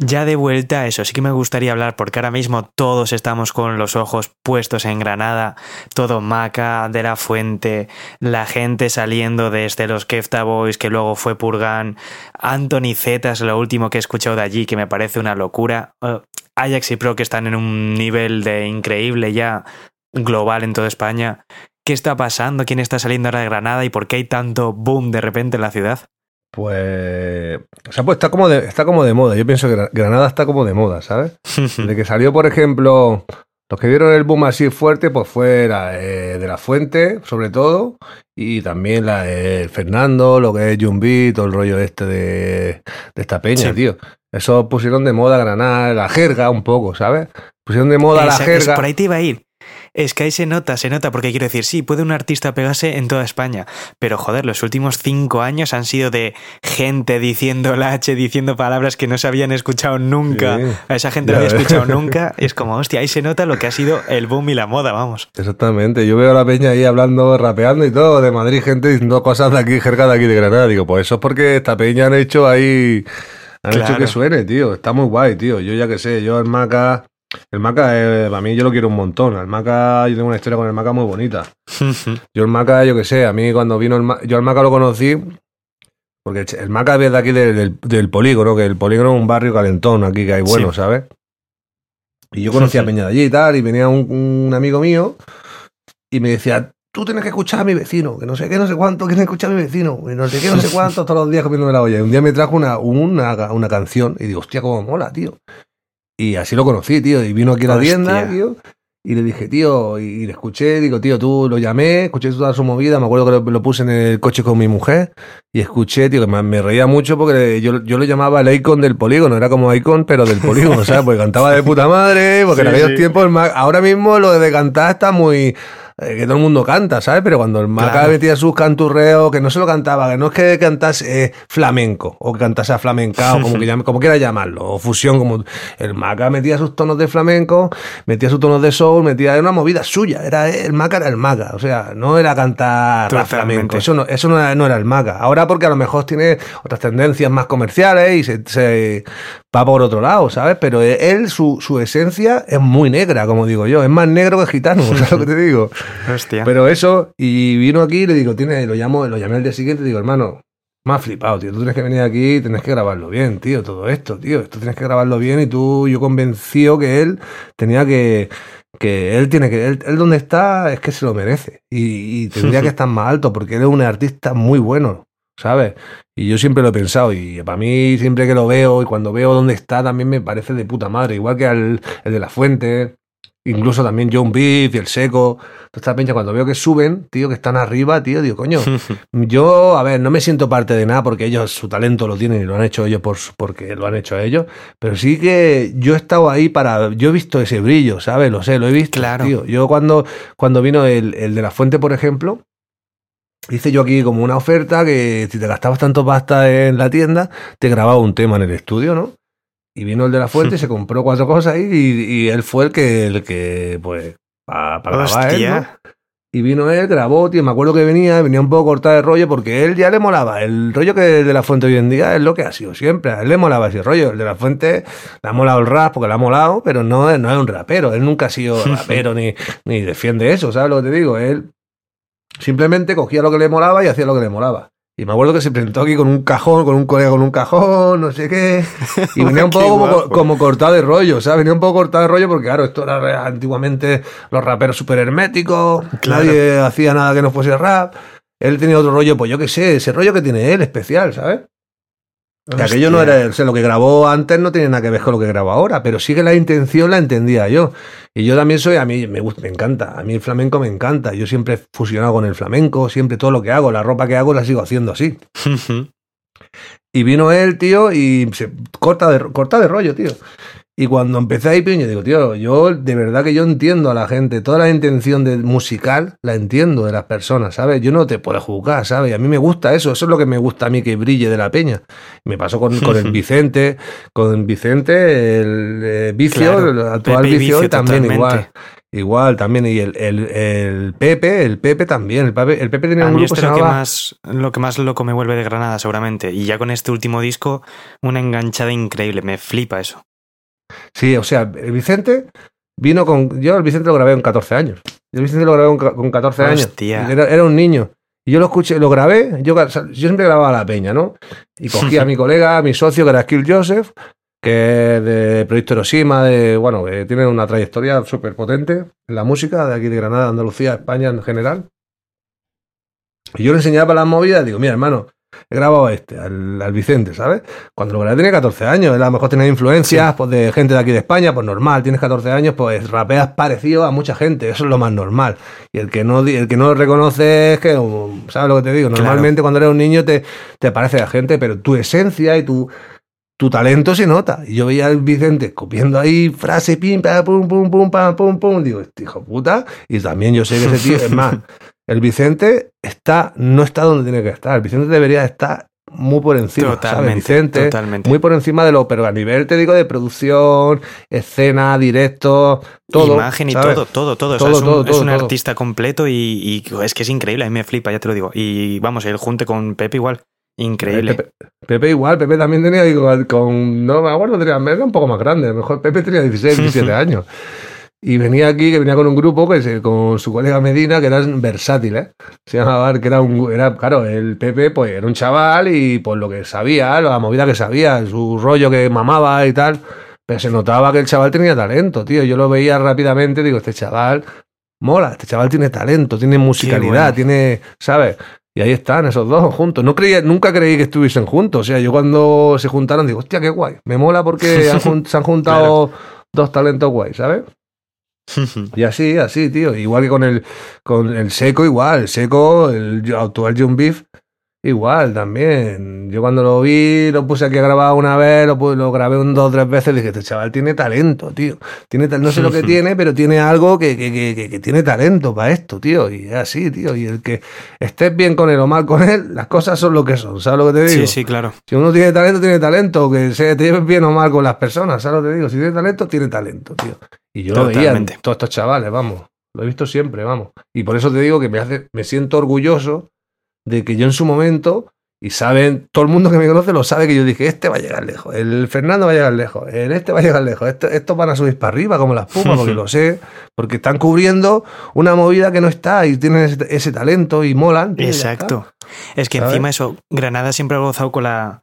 [SPEAKER 3] Ya de vuelta a eso, sí que me gustaría hablar porque ahora mismo todos estamos con los ojos puestos en Granada, todo Maca, de la Fuente, la gente saliendo desde los Kefta Boys que luego fue Purgan, Anthony Z lo último que he escuchado de allí que me parece una locura, uh, Ajax y Pro que están en un nivel de increíble ya, global en toda España. ¿Qué está pasando? ¿Quién está saliendo ahora de Granada? ¿Y por qué hay tanto boom de repente en la ciudad?
[SPEAKER 4] Pues. O sea, pues está como de, está como de moda. Yo pienso que Granada está como de moda, ¿sabes? De que salió, por ejemplo, Los que vieron el boom así fuerte, pues fue la, eh, de la Fuente, sobre todo, y también la de Fernando, lo que es Jumbi, todo el rollo este de, de esta peña,
[SPEAKER 3] Sí.
[SPEAKER 4] tío. Eso pusieron de moda Granada, la jerga un poco, ¿sabes? Pusieron de moda la jerga.
[SPEAKER 3] por ahí te iba a ir. Es que ahí se nota, se nota, porque quiero decir, sí, puede un artista pegarse en toda España, pero joder, los últimos cinco años han sido de gente diciendo la H, diciendo palabras que no se habían escuchado nunca.
[SPEAKER 4] Sí.
[SPEAKER 3] A esa gente no había
[SPEAKER 4] ves.
[SPEAKER 3] escuchado nunca. Es como, hostia, ahí se nota lo que ha sido el boom y la moda, vamos.
[SPEAKER 4] Exactamente, yo veo a la peña ahí hablando, rapeando y todo, de Madrid, gente diciendo cosas de aquí, jerga de aquí de Granada. Digo, pues eso es porque esta peña han hecho ahí, han hecho que suene, tío. Está muy guay, tío. Yo ya que sé, yo el Maca, el Maca, eh, para mí yo lo quiero un montón. El Maca, yo tengo una historia con el Maca muy bonita. Yo el Maca, yo que sé, a mí cuando vino el Maca, yo al Maca lo conocí, porque el, Maca es de aquí del, del- del polígono, que el polígono es un barrio calentón aquí que hay bueno,
[SPEAKER 3] Sí.
[SPEAKER 4] ¿sabes? Y yo conocía a Peña de allí y tal, y venía un, un amigo mío y me decía, tú tienes que escuchar a mi vecino, que no sé qué, no sé cuánto, tienes que escuchar a mi vecino, y no sé qué, no sé cuánto, todos los días comiéndome la olla. Y un día me trajo una, una, una canción y digo, hostia, cómo mola, tío. Y así lo conocí, tío, y vino aquí a la
[SPEAKER 3] Hostia.
[SPEAKER 4] tienda, tío, y le dije, tío, y, le escuché, digo, tío, tú lo llamé, escuché toda su movida, me acuerdo que lo, lo puse en el coche con mi mujer, y escuché, tío, que me, me reía mucho porque yo, yo lo llamaba el icon del polígono, era como icon, pero del polígono, ¿sabes? Porque cantaba de puta madre, porque en aquellos
[SPEAKER 3] sí.
[SPEAKER 4] tiempos, ahora mismo lo de cantar está muy... eh, que todo el mundo canta, ¿sabes? Pero cuando el Maca
[SPEAKER 3] Claro.
[SPEAKER 4] metía sus canturreos, que no se lo cantaba, que no es que cantase eh, flamenco, o que cantase a flamencao, como, que llame- como quiera llamarlo, o fusión, como el Maca metía sus tonos de flamenco, metía sus tonos de soul, metía era una movida suya, era el Maca era el Maca, o sea, no era cantar
[SPEAKER 3] Totalmente.
[SPEAKER 4] flamenco, eso no, eso no era, no era el Maca. Ahora porque a lo mejor tiene otras tendencias más comerciales y se, se va por otro lado, ¿sabes? Pero él, su, su esencia es muy negra, como digo yo, es más negro que gitano, ¿sabes lo que te digo?
[SPEAKER 3] Hostia.
[SPEAKER 4] Pero eso, y vino aquí y le digo, tiene, lo llamo, lo llamé al día siguiente y digo, hermano, me has flipado, tío. Tú tienes que venir aquí y tienes que grabarlo bien, tío. Todo esto, tío. Esto tienes que grabarlo bien. Y tú, yo convenció que él tenía que. Que él tiene que. Él, él donde está es que se lo merece. Y, y tendría que estar más alto porque él es un artista muy bueno, ¿sabes? Y yo siempre lo he pensado. Y para mí, siempre que lo veo y cuando veo dónde está, también me parece de puta madre. Igual que al, el de la Fuente. Incluso también John Beef y el Seco, toda esta peña, cuando veo que suben, tío, que están arriba, tío, digo, coño, yo, a ver, no me siento parte de nada porque ellos su talento lo tienen y lo han hecho ellos por, porque lo han hecho ellos, pero sí que yo he estado ahí para, yo he visto ese brillo, ¿sabes? Lo sé, lo he visto,
[SPEAKER 3] Claro.
[SPEAKER 4] tío. Yo cuando, cuando vino el, el de la fuente, por ejemplo, hice yo aquí como una oferta que si te gastabas tanto pasta en la tienda, te grababa un tema en el estudio, ¿no? Y vino el de la fuente, se compró cuatro cosas ahí y, y él fue el que, el que pues, para grabar él. Y vino él, grabó, tío, me acuerdo que venía, venía un poco cortado de rollo porque él ya le molaba. El rollo que el de la fuente hoy en día es lo que ha sido siempre. A él le molaba ese rollo. El de la fuente le ha molado el rap porque le ha molado, pero no, es- no es un rapero. Él nunca ha sido rapero ni, ni defiende eso, ¿sabes lo que te digo? Él simplemente cogía lo que le molaba y hacía lo que le molaba. Y me acuerdo que se presentó aquí con un cajón, con un colega con un cajón, no sé qué. Y venía un poco como, cortado de rollo, ¿sabes? Venía un poco cortado de rollo porque, claro, esto era antiguamente los raperos súper herméticos,
[SPEAKER 3] Claro.
[SPEAKER 4] nadie hacía nada que no fuese rap. Él tenía otro rollo, pues yo qué sé, ese rollo que tiene él, especial, ¿sabes? Que aquello no era, o sea, lo que grabó antes no tiene nada que ver con lo que graba ahora, pero sí que la intención la entendía yo. Y yo también soy, a mí me gusta, me encanta, a mí el flamenco me encanta. Yo siempre he fusionado con el flamenco, siempre todo lo que hago, la ropa que hago la sigo haciendo así. Y vino él, tío, y se corta de, corta de rollo, tío. Y cuando empecé ahí, piño, digo, tío, yo de verdad que yo entiendo a la gente, toda la intención de musical la entiendo de las personas, ¿sabes? Yo no te puedo juzgar, ¿sabes? Y a mí me gusta eso, eso es lo que me gusta a mí que brille de la peña. Me pasó con, con el Vicente, con Vicente, el eh, vicio,
[SPEAKER 3] Claro,
[SPEAKER 4] el actual
[SPEAKER 3] Pepe
[SPEAKER 4] vicio, también igual. Igual, también, y el, el, el Pepe, el Pepe también, el Pepe, el Pepe tenía
[SPEAKER 3] A
[SPEAKER 4] un grupo que,
[SPEAKER 3] más, lo que más loco me vuelve de Granada, seguramente. Y ya con este último disco, una enganchada increíble. Me flipa eso.
[SPEAKER 4] Sí, o sea, el Vicente vino con. Yo el Vicente lo grabé con 14 años. Yo el Vicente lo grabé con, ca- con 14 años. Era, era un niño. Y yo lo escuché, lo grabé. Yo, siempre grababa la peña, ¿no? Y cogí a mi colega, a mi socio, que era Skill Joseph, que es de Proyecto Hiroshima, de, bueno, que tiene una trayectoria súper potente en la música de aquí de Granada, Andalucía, España en general. Y yo le enseñaba las movidas, digo, mira, hermano, he grabado este, al, al Vicente, ¿sabes? Cuando lo grabé tenía 14 años, a lo mejor tenía influencias pues, de gente de aquí de España, pues normal, tienes 14 años, pues rapeas parecido a mucha gente, eso es lo más normal. Y el que no, el que no lo reconoce es que, ¿sabes lo que te digo? Normalmente cuando eres un niño te, te parece a gente, pero tu esencia y tu tu talento se nota. Y yo veía al Vicente copiando ahí frase, pim, pum, pum, pum, pam, pum, pum. Digo, este hijo puta. Y también yo sé que ese tío, es más, el Vicente está, no está donde tiene que estar. El Vicente debería estar muy por encima,
[SPEAKER 3] totalmente,
[SPEAKER 4] ¿sabes? Vicente,
[SPEAKER 3] totalmente.
[SPEAKER 4] muy por encima de lo, pero a nivel, te digo, de producción, escena, directo, todo.
[SPEAKER 3] Imagen y
[SPEAKER 4] ¿sabes?
[SPEAKER 3] todo, todo, todo. O sea,
[SPEAKER 4] Todo,
[SPEAKER 3] es un,
[SPEAKER 4] todo,
[SPEAKER 3] es un artista completo y, y es que es increíble, a mí me flipa, ya te lo digo. Y vamos, el junte con Pepe igual, increíble.
[SPEAKER 4] Pepe, Pepe igual, Pepe también tenía con, con- no me acuerdo, tenía, era un poco más grande, a lo mejor Pepe tenía 16, 17 años. Y venía aquí, que venía con un grupo, que se- con su colega Medina, que eran versátiles. Se llamaba, que era un, era, claro, el Pepe, pues era un chaval y pues lo que sabía, la movida que sabía, su rollo que mamaba y tal. Pero se notaba que el chaval tenía talento, tío. Yo lo veía rápidamente, digo, este chaval mola, este chaval tiene talento, tiene musicalidad,
[SPEAKER 3] bueno.
[SPEAKER 4] tiene, ¿sabes? Y ahí están esos dos juntos. No creía, nunca creí que estuviesen juntos. O sea, yo cuando se juntaron digo, hostia, qué guay. Me mola porque han se han juntado dos talentos guay, ¿sabes? Y así, así, tío. Igual que con el, con el seco, igual. El seco, el actual John Beef, igual también. Yo cuando lo vi, lo puse aquí a grabar una vez, lo, lo grabé un dos o tres veces, dije, este chaval tiene talento, tío. Tiene tal- no sé lo que tiene, pero tiene algo que, que, que, que- que tiene talento para esto, tío. Y es así, tío. Y el que estés bien con él o mal con él, las cosas son lo que son. ¿Sabes lo que te digo?
[SPEAKER 3] Sí, sí, claro.
[SPEAKER 4] Si uno tiene talento, tiene talento. Que se te lleves bien o mal con las personas, ¿sabes lo que te digo? Si tiene talento, tiene talento, tío. Y yo lo veía en
[SPEAKER 3] Totalmente.
[SPEAKER 4] todos estos chavales, vamos. Lo he visto siempre, vamos. Y por eso te digo que me, hace, me siento orgulloso de que yo en su momento, y saben, todo el mundo que me conoce lo sabe que yo dije, este va a llegar lejos, el Fernando va a llegar lejos, el este va a llegar lejos, esto- estos van a subir para arriba como la espuma, porque lo sé, porque están cubriendo una movida que no está y tienen ese, ese talento y molan. y.
[SPEAKER 3] Exacto. Es que
[SPEAKER 4] ¿Sabes?
[SPEAKER 3] encima eso, Granada siempre ha gozado con la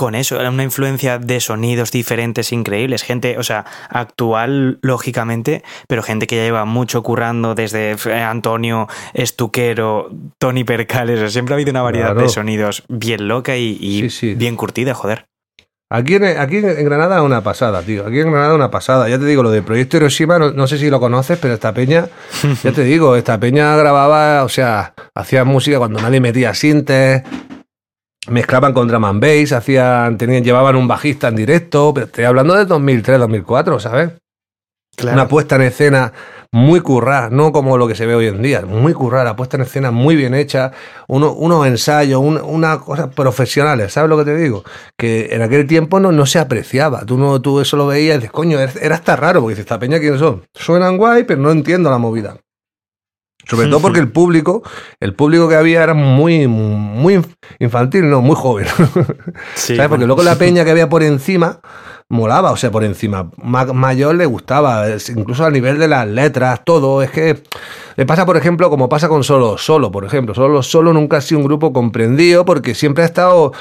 [SPEAKER 3] con eso, era una influencia de sonidos diferentes increíbles, gente, o sea, actual lógicamente, pero gente que ya lleva mucho currando desde eh, Antonio Estuquero, Tony Percales, o sea, siempre ha habido una variedad
[SPEAKER 4] Claro.
[SPEAKER 3] de sonidos bien loca y, y
[SPEAKER 4] Sí, sí.
[SPEAKER 3] bien curtida, joder.
[SPEAKER 4] Aquí en, aquí en Granada una pasada, tío. Aquí en Granada una pasada. Ya te digo, lo de Proyecto Hiroshima, no, no sé si lo conoces, pero esta peña, ya te digo, esta peña grababa, o sea, hacía música cuando nadie metía sintes, mezclaban con drum and bass, hacían, tenían, llevaban un bajista en directo, pero estoy hablando de 2003, 2004, ¿sabes? Una puesta en escena muy currada, no como lo que se ve hoy en día, muy currada, la puesta en escena muy bien hecha, uno- unos ensayos, un- unas cosas profesionales, ¿sabes lo que te digo? Que en aquel tiempo no, no se apreciaba, tú, no, tú eso lo veías y dices, coño, era, era hasta raro, porque dices, esta peña, ¿quiénes son? Suenan guay, pero no entiendo la movida. Sobre todo porque el público, el público que había era muy, muy infantil, no, muy joven.
[SPEAKER 3] Sí,
[SPEAKER 4] ¿Sabes? Porque luego la peña que había por encima molaba, o sea, por encima. Ma- mayor le gustaba, incluso a nivel de las letras, todo. Es que le pasa, por ejemplo, como pasa con Solo Solo, por ejemplo. Solo Solo nunca ha sido un grupo comprendido porque siempre ha estado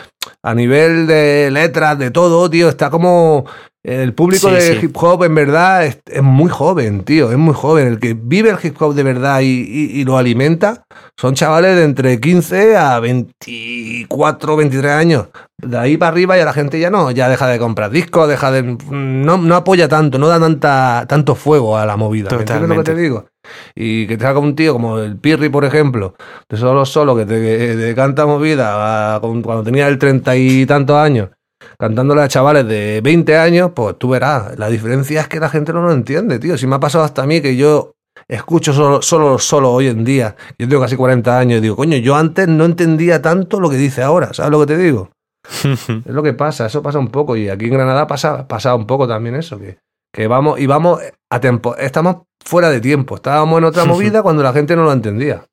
[SPEAKER 4] a nivel de letras, de todo, tío. Está como. El público
[SPEAKER 3] Sí,
[SPEAKER 4] de
[SPEAKER 3] sí.
[SPEAKER 4] hip hop, en verdad, es, es muy joven, tío. Es muy joven. El que vive el hip hop de verdad y, y- y lo alimenta son chavales de entre 15 a 24, 23 años. De ahí para arriba ya la gente ya no, ya deja de comprar discos, deja de. No, no apoya tanto, no da tanta, tanto fuego a la movida. ¿Me entiendes lo que te
[SPEAKER 3] Totalmente.
[SPEAKER 4] digo? Y que te haga un tío como el Pirri, por ejemplo, de solo solo, que te, que te canta movida a- con- cuando tenía el treinta y tantos años, cantándole a chavales de 20 años, pues tú verás. La diferencia es que la gente no lo entiende, tío. Si me ha pasado hasta a mí que yo escucho solo, solo, solo hoy en día, yo tengo casi 40 años y digo, coño, yo antes no entendía tanto lo que dice ahora, ¿sabes lo que te digo? Es lo que pasa, eso pasa un poco. Y aquí en Granada pasa, pasa un poco también eso, que, que vamos, y vamos a tiempo, estamos fuera de tiempo, estábamos en otra movida cuando la gente no lo entendía.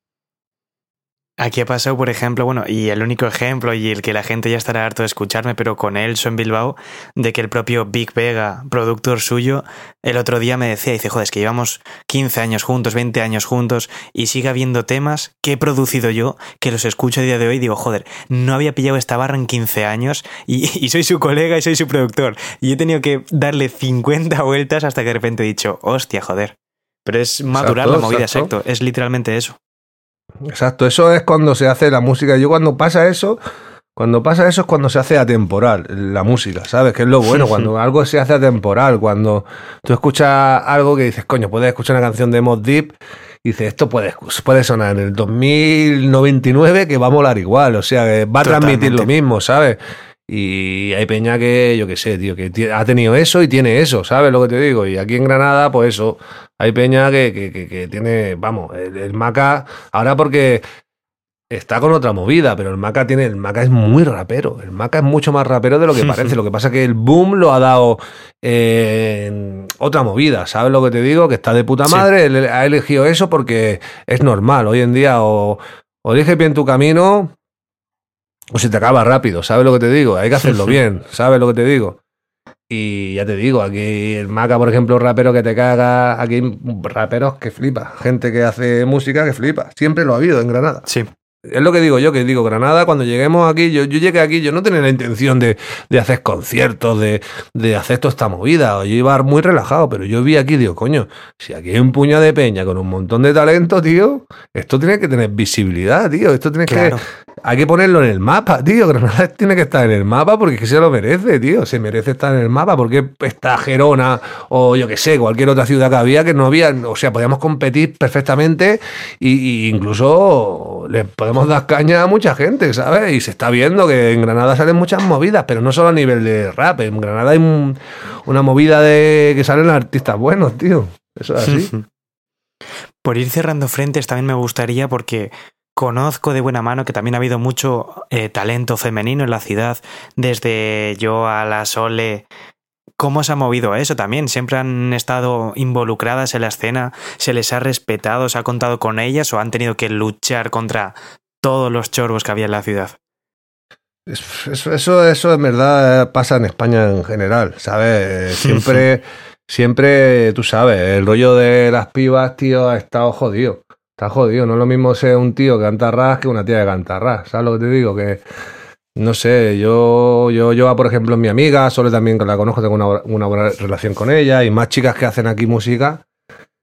[SPEAKER 3] Aquí ha pasado, por ejemplo, bueno, y el único ejemplo y el que la gente ya estará harto de escucharme, pero con Elso en Bilbao, de que el propio Big Vega, productor suyo, el otro día me decía, dice, joder, es que llevamos 15 años juntos, 20 años juntos, y sigue habiendo temas que he producido yo, que los escucho a día de hoy, y digo, joder, no había pillado esta barra en 15 años, y, y soy su colega y soy su productor, y he tenido que darle 50 vueltas hasta que de repente he dicho, hostia, joder. Pero es madurar
[SPEAKER 4] Exacto,
[SPEAKER 3] la movida,
[SPEAKER 4] exacto.
[SPEAKER 3] exacto, es literalmente eso.
[SPEAKER 4] Exacto, eso es cuando se hace la música. Yo cuando pasa eso, Cuando pasa eso es cuando se hace atemporal la música, ¿sabes? Que es lo bueno, cuando algo se hace atemporal, cuando tú escuchas algo que dices, coño, puedes escuchar una canción de Mod Deep y dices, esto puede, puede sonar en el 2099 que va a molar igual, o sea, que va a transmitir lo mismo, ¿sabes? Y hay peña que, yo qué sé, tío, que ha tenido eso y tiene eso, ¿sabes lo que te digo? Y aquí en Granada, pues eso, hay peña que, que, que, que tiene, vamos, el, el, Maca, ahora porque está con otra movida, pero el Maca tiene, el Maca es muy rapero, el Maca es mucho más rapero de lo que parece, lo que pasa es que el boom lo ha dado en otra movida, ¿sabes lo que te digo? Que está de puta madre, sí. ha elegido eso porque es normal, hoy en día o, o elige bien tu camino o se te acaba rápido, ¿sabes lo que te digo? Hay que hacerlo bien, ¿sabes lo que te digo? Y ya te digo, aquí el Maca, por ejemplo, rapero que te caga, aquí hay raperos que flipa, gente que hace música que flipa, siempre lo ha habido en Granada.
[SPEAKER 3] Sí.
[SPEAKER 4] Es lo que digo yo, que digo, Granada, cuando lleguemos aquí, yo, yo llegué aquí, yo no tenía la intención de, de hacer conciertos, de, de, hacer toda esta movida, yo iba muy relajado, pero yo vi aquí, digo, coño, si aquí hay un puño de peña con un montón de talento, tío, esto tiene que tener visibilidad, tío, esto tiene claro. que... Hay que ponerlo en el mapa, tío, Granada tiene que estar en el mapa porque es que se lo merece, tío, se merece estar en el mapa, porque está Gerona o yo que sé, cualquier otra ciudad que había que no había, o sea, podíamos competir perfectamente y, y incluso le podemos dar caña a mucha gente, ¿sabes? Y se está viendo que en Granada salen muchas movidas, pero no solo a nivel de rap. En Granada hay un, una movida de que salen artistas buenos, tío. Eso es así.
[SPEAKER 3] Por ir cerrando frentes también me gustaría porque conozco de buena mano que también ha habido mucho eh, talento femenino en la ciudad, desde yo a la Sole, ¿Cómo se ha movido eso también? ¿Siempre han estado involucradas en la escena? ¿Se les ha respetado? ¿Se ha contado con ellas o han tenido que luchar contra todos los chorbos que había en la ciudad?
[SPEAKER 4] Eso, eso, eso en verdad pasa en España en general, ¿sabes? Siempre, siempre, tú sabes, el rollo de las pibas, tío, ha estado jodido. Está jodido, no es lo mismo ser un tío que canta ras que una tía que canta ras. ¿Sabes lo que te digo? Que no sé, yo, yo, yo, por ejemplo, mi amiga, solo también que la conozco, tengo una, una, buena relación con ella, y más chicas que hacen aquí música.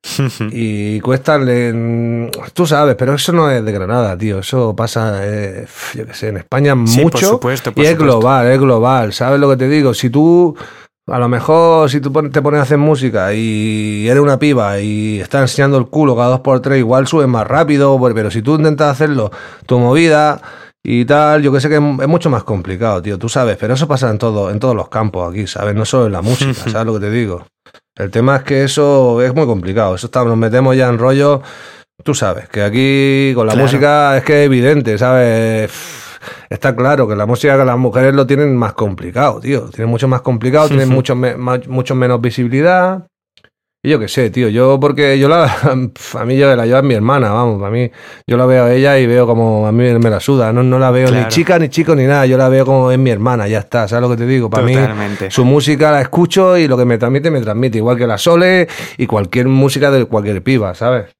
[SPEAKER 4] y cuestan, en, tú sabes, pero eso no es de Granada, tío. Eso pasa, eh, yo qué sé, en España
[SPEAKER 3] sí,
[SPEAKER 4] mucho.
[SPEAKER 3] Por supuesto, por
[SPEAKER 4] y es global, es global. ¿Sabes lo que te digo? Si tú, a lo mejor, si tú te pones a hacer música y eres una piba y estás enseñando el culo cada dos por tres, igual subes más rápido, pero si tú intentas hacerlo, tu movida y tal, yo que sé que es mucho más complicado, tío, tú sabes, pero eso pasa en todo, en todos los campos aquí, ¿sabes? No solo en la música, ¿sabes lo que te digo? El tema es que eso es muy complicado, eso está, nos metemos ya en rollo, tú sabes, que aquí con la claro. música es que es evidente, ¿sabes? Está claro que la música que las mujeres lo tienen más complicado, tío, tienen mucho más complicado, tienen mucho, me, mucho menos visibilidad. Y yo qué sé, tío, yo porque yo la, a mí yo la a mi hermana, vamos, a mí yo la veo a ella y veo como a mí me la suda, no, no la veo claro. ni chica, ni chico, ni nada, yo la veo como es mi hermana, ya está, ¿sabes lo que te digo? Para
[SPEAKER 3] Totalmente.
[SPEAKER 4] mí su música la escucho y lo que me transmite, me transmite, igual que la Sole y cualquier música de cualquier piba, ¿sabes?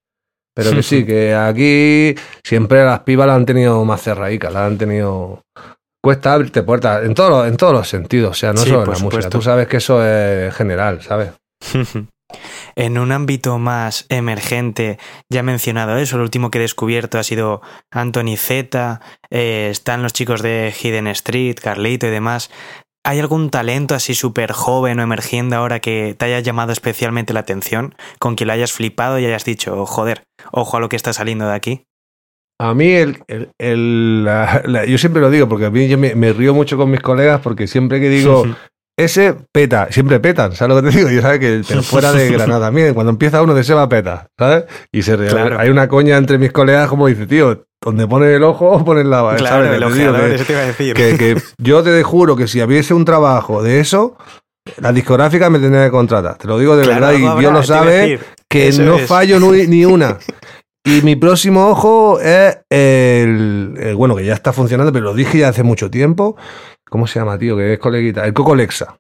[SPEAKER 4] Pero que sí, que aquí siempre las pibas la han tenido más cerraicas, la han tenido cuesta abrirte puertas en todos en todos los sentidos, o sea, no
[SPEAKER 3] sí,
[SPEAKER 4] solo en la
[SPEAKER 3] supuesto.
[SPEAKER 4] música, tú sabes que eso es general, ¿sabes?
[SPEAKER 3] En un ámbito más emergente, ya he mencionado eso, lo último que he descubierto ha sido Anthony Z, eh, están los chicos de Hidden Street, Carlito y demás. ¿Hay algún talento así súper joven o emergiendo ahora que te haya llamado especialmente la atención, con que lo hayas flipado y hayas dicho, joder, ojo a lo que está saliendo de aquí?
[SPEAKER 4] A mí, el, el, el la, la, yo siempre lo digo, porque a mí yo me, me, río mucho con mis colegas, porque siempre que digo ese peta, siempre petan, ¿sabes lo que te digo? Yo sabes que, pero fuera de Granada también, cuando empieza uno de ese va peta, ¿sabes? Y se
[SPEAKER 3] claro.
[SPEAKER 4] hay una coña entre mis colegas como dice, tío, donde pone el ojo, pones la
[SPEAKER 3] claro,
[SPEAKER 4] ¿sabes?
[SPEAKER 3] El ojeador, que, eso te iba a decir.
[SPEAKER 4] Que, que yo te juro que si hubiese un trabajo de eso, la discográfica me tendría que contratar. Te lo digo de
[SPEAKER 3] claro,
[SPEAKER 4] verdad, y Dios lo sabe, que no es. fallo ni una. Y mi próximo ojo es el, el, Bueno, que ya está funcionando, pero lo dije ya hace mucho tiempo. ¿Cómo se llama, tío? Que es coleguita. El Coco Lexa.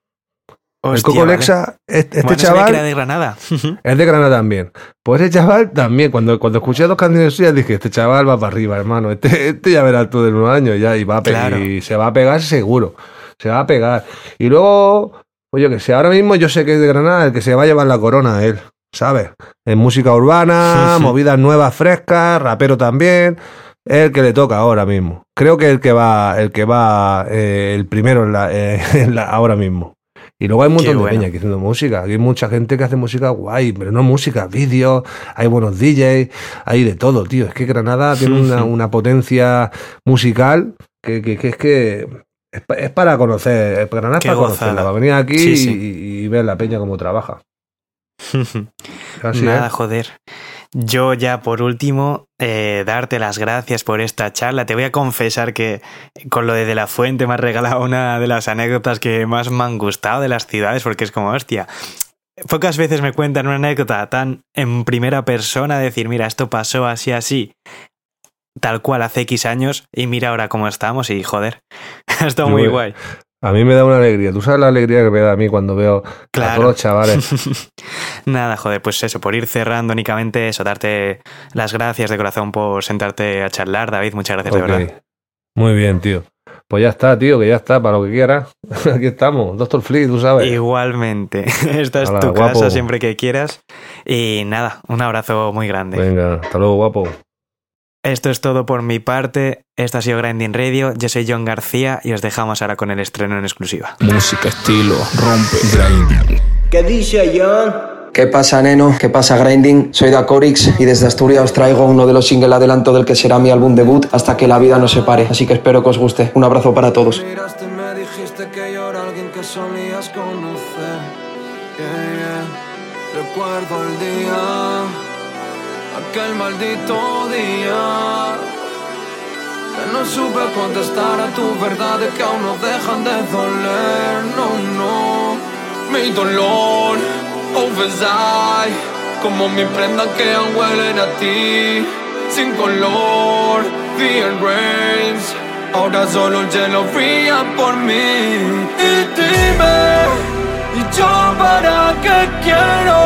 [SPEAKER 3] Hostia,
[SPEAKER 4] el Coco Lexa,
[SPEAKER 3] vale.
[SPEAKER 4] este,
[SPEAKER 3] bueno,
[SPEAKER 4] chaval.
[SPEAKER 3] Que era de Granada.
[SPEAKER 4] es de Granada también. Pues ese chaval también, cuando, cuando escuché dos canciones suyas, dije: Este chaval va para arriba, hermano. Este, este ya verás tú de unos años ya y va a pegar. Claro. Y se va a pegar seguro. Se va a pegar. Y luego, pues yo que sé, ahora mismo yo sé que es de Granada el que se va a llevar la corona a él. ¿sabes? En música urbana, movidas nuevas, frescas, rapero también. Es el que le toca ahora mismo. Creo que el que va, el que va eh, el primero en la, eh, en la- ahora mismo. Y luego hay un
[SPEAKER 3] Qué
[SPEAKER 4] montón de
[SPEAKER 3] bueno.
[SPEAKER 4] peña aquí haciendo música. Aquí hay mucha gente que hace música guay, pero no música, vídeos, hay buenos DJs, hay de todo, tío. Es que Granada tiene una, una potencia musical que, que- que es que es, pa- es para conocer. Granada es para conocerla, para venir aquí y-
[SPEAKER 3] sí.
[SPEAKER 4] Y, y ver la peña cómo trabaja. Así
[SPEAKER 3] Nada,
[SPEAKER 4] es.
[SPEAKER 3] joder. Yo ya por último, eh, darte las gracias por esta charla. Te voy a confesar que con lo de De La Fuente me has regalado una de las anécdotas que más me han gustado de las ciudades, porque es como, hostia, pocas veces me cuentan una anécdota tan en primera persona, decir, mira, esto pasó así, así, tal cual hace X años, y mira ahora cómo estamos, y joder, ha estado muy guay.
[SPEAKER 4] A mí me da una alegría. Tú sabes la alegría que me da a mí cuando veo a
[SPEAKER 3] Claro.
[SPEAKER 4] todos los chavales.
[SPEAKER 3] Nada, joder, pues eso, por ir cerrando únicamente eso, darte las gracias de corazón por sentarte a charlar, David, muchas gracias de verdad.
[SPEAKER 4] Muy bien, tío. Pues ya está, tío, que ya está, para lo que quieras. Aquí estamos, Doctor Flea, tú sabes.
[SPEAKER 3] Igualmente, esta es tu
[SPEAKER 4] guapo.
[SPEAKER 3] casa siempre que quieras. Y nada, un abrazo muy grande.
[SPEAKER 4] Venga, hasta luego, guapo.
[SPEAKER 3] Esto es todo por mi parte. Esto ha sido Grinding Radio. Yo soy John García y os dejamos ahora con el estreno en exclusiva.
[SPEAKER 1] Música, estilo, rompe, grinding.
[SPEAKER 11] ¿Qué dice John?
[SPEAKER 12] ¿Qué pasa, neno? ¿Qué pasa, Grinding? Soy Dacorix y desde Asturias os traigo uno de los singles adelanto del que será mi álbum debut hasta que la vida nos separe. Así que espero que os guste. Un abrazo para todos.
[SPEAKER 13] miraste y me dijiste que yo era alguien que solías conocer. Yeah, yeah. Recuerdo aquel maldito día. Que no supe contestar a tu verdad de que aún no dejan de doler. No, no, mi dolor, confesar. Como mi prenda que aún huelen a ti, sin color, the rains. Ahora solo el cielo brilla por mí. Y dime, ¿y yo para qué quiero?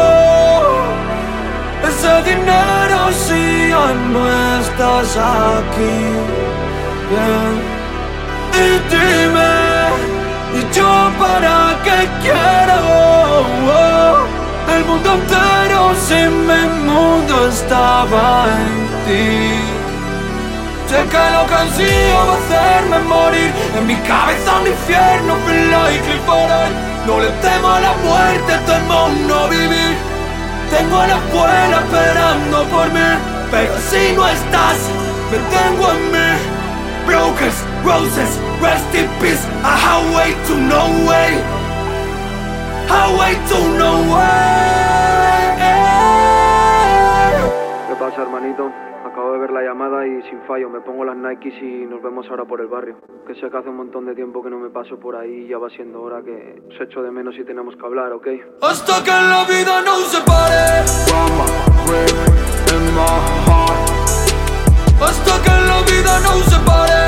[SPEAKER 13] Ese dinero no estás aquí. Yeah. Y dime, ¿y yo para qué quiero? El mundo entero si mi mundo estaba en ti. Sé que lo que ansío va a hacerme morir En mi cabeza un infierno, like Clifford No le temo a la muerte, temo no vivir Tengo a la abuela esperando por mí Pero si no estás, me tengo en mí. Broken roses, rest in peace. A highway to no way. Highway to no way.
[SPEAKER 12] ¿Qué pasa, hermanito? Acabo de ver la llamada y sin fallo. Me pongo las Nikes y nos vemos ahora por el barrio. Que sé que hace un montón de tiempo que no me paso por ahí y ya va siendo hora que os echo de menos y tenemos que hablar, ¿ok?
[SPEAKER 13] Hasta que la vida nos separe hasta que la vida nos separe.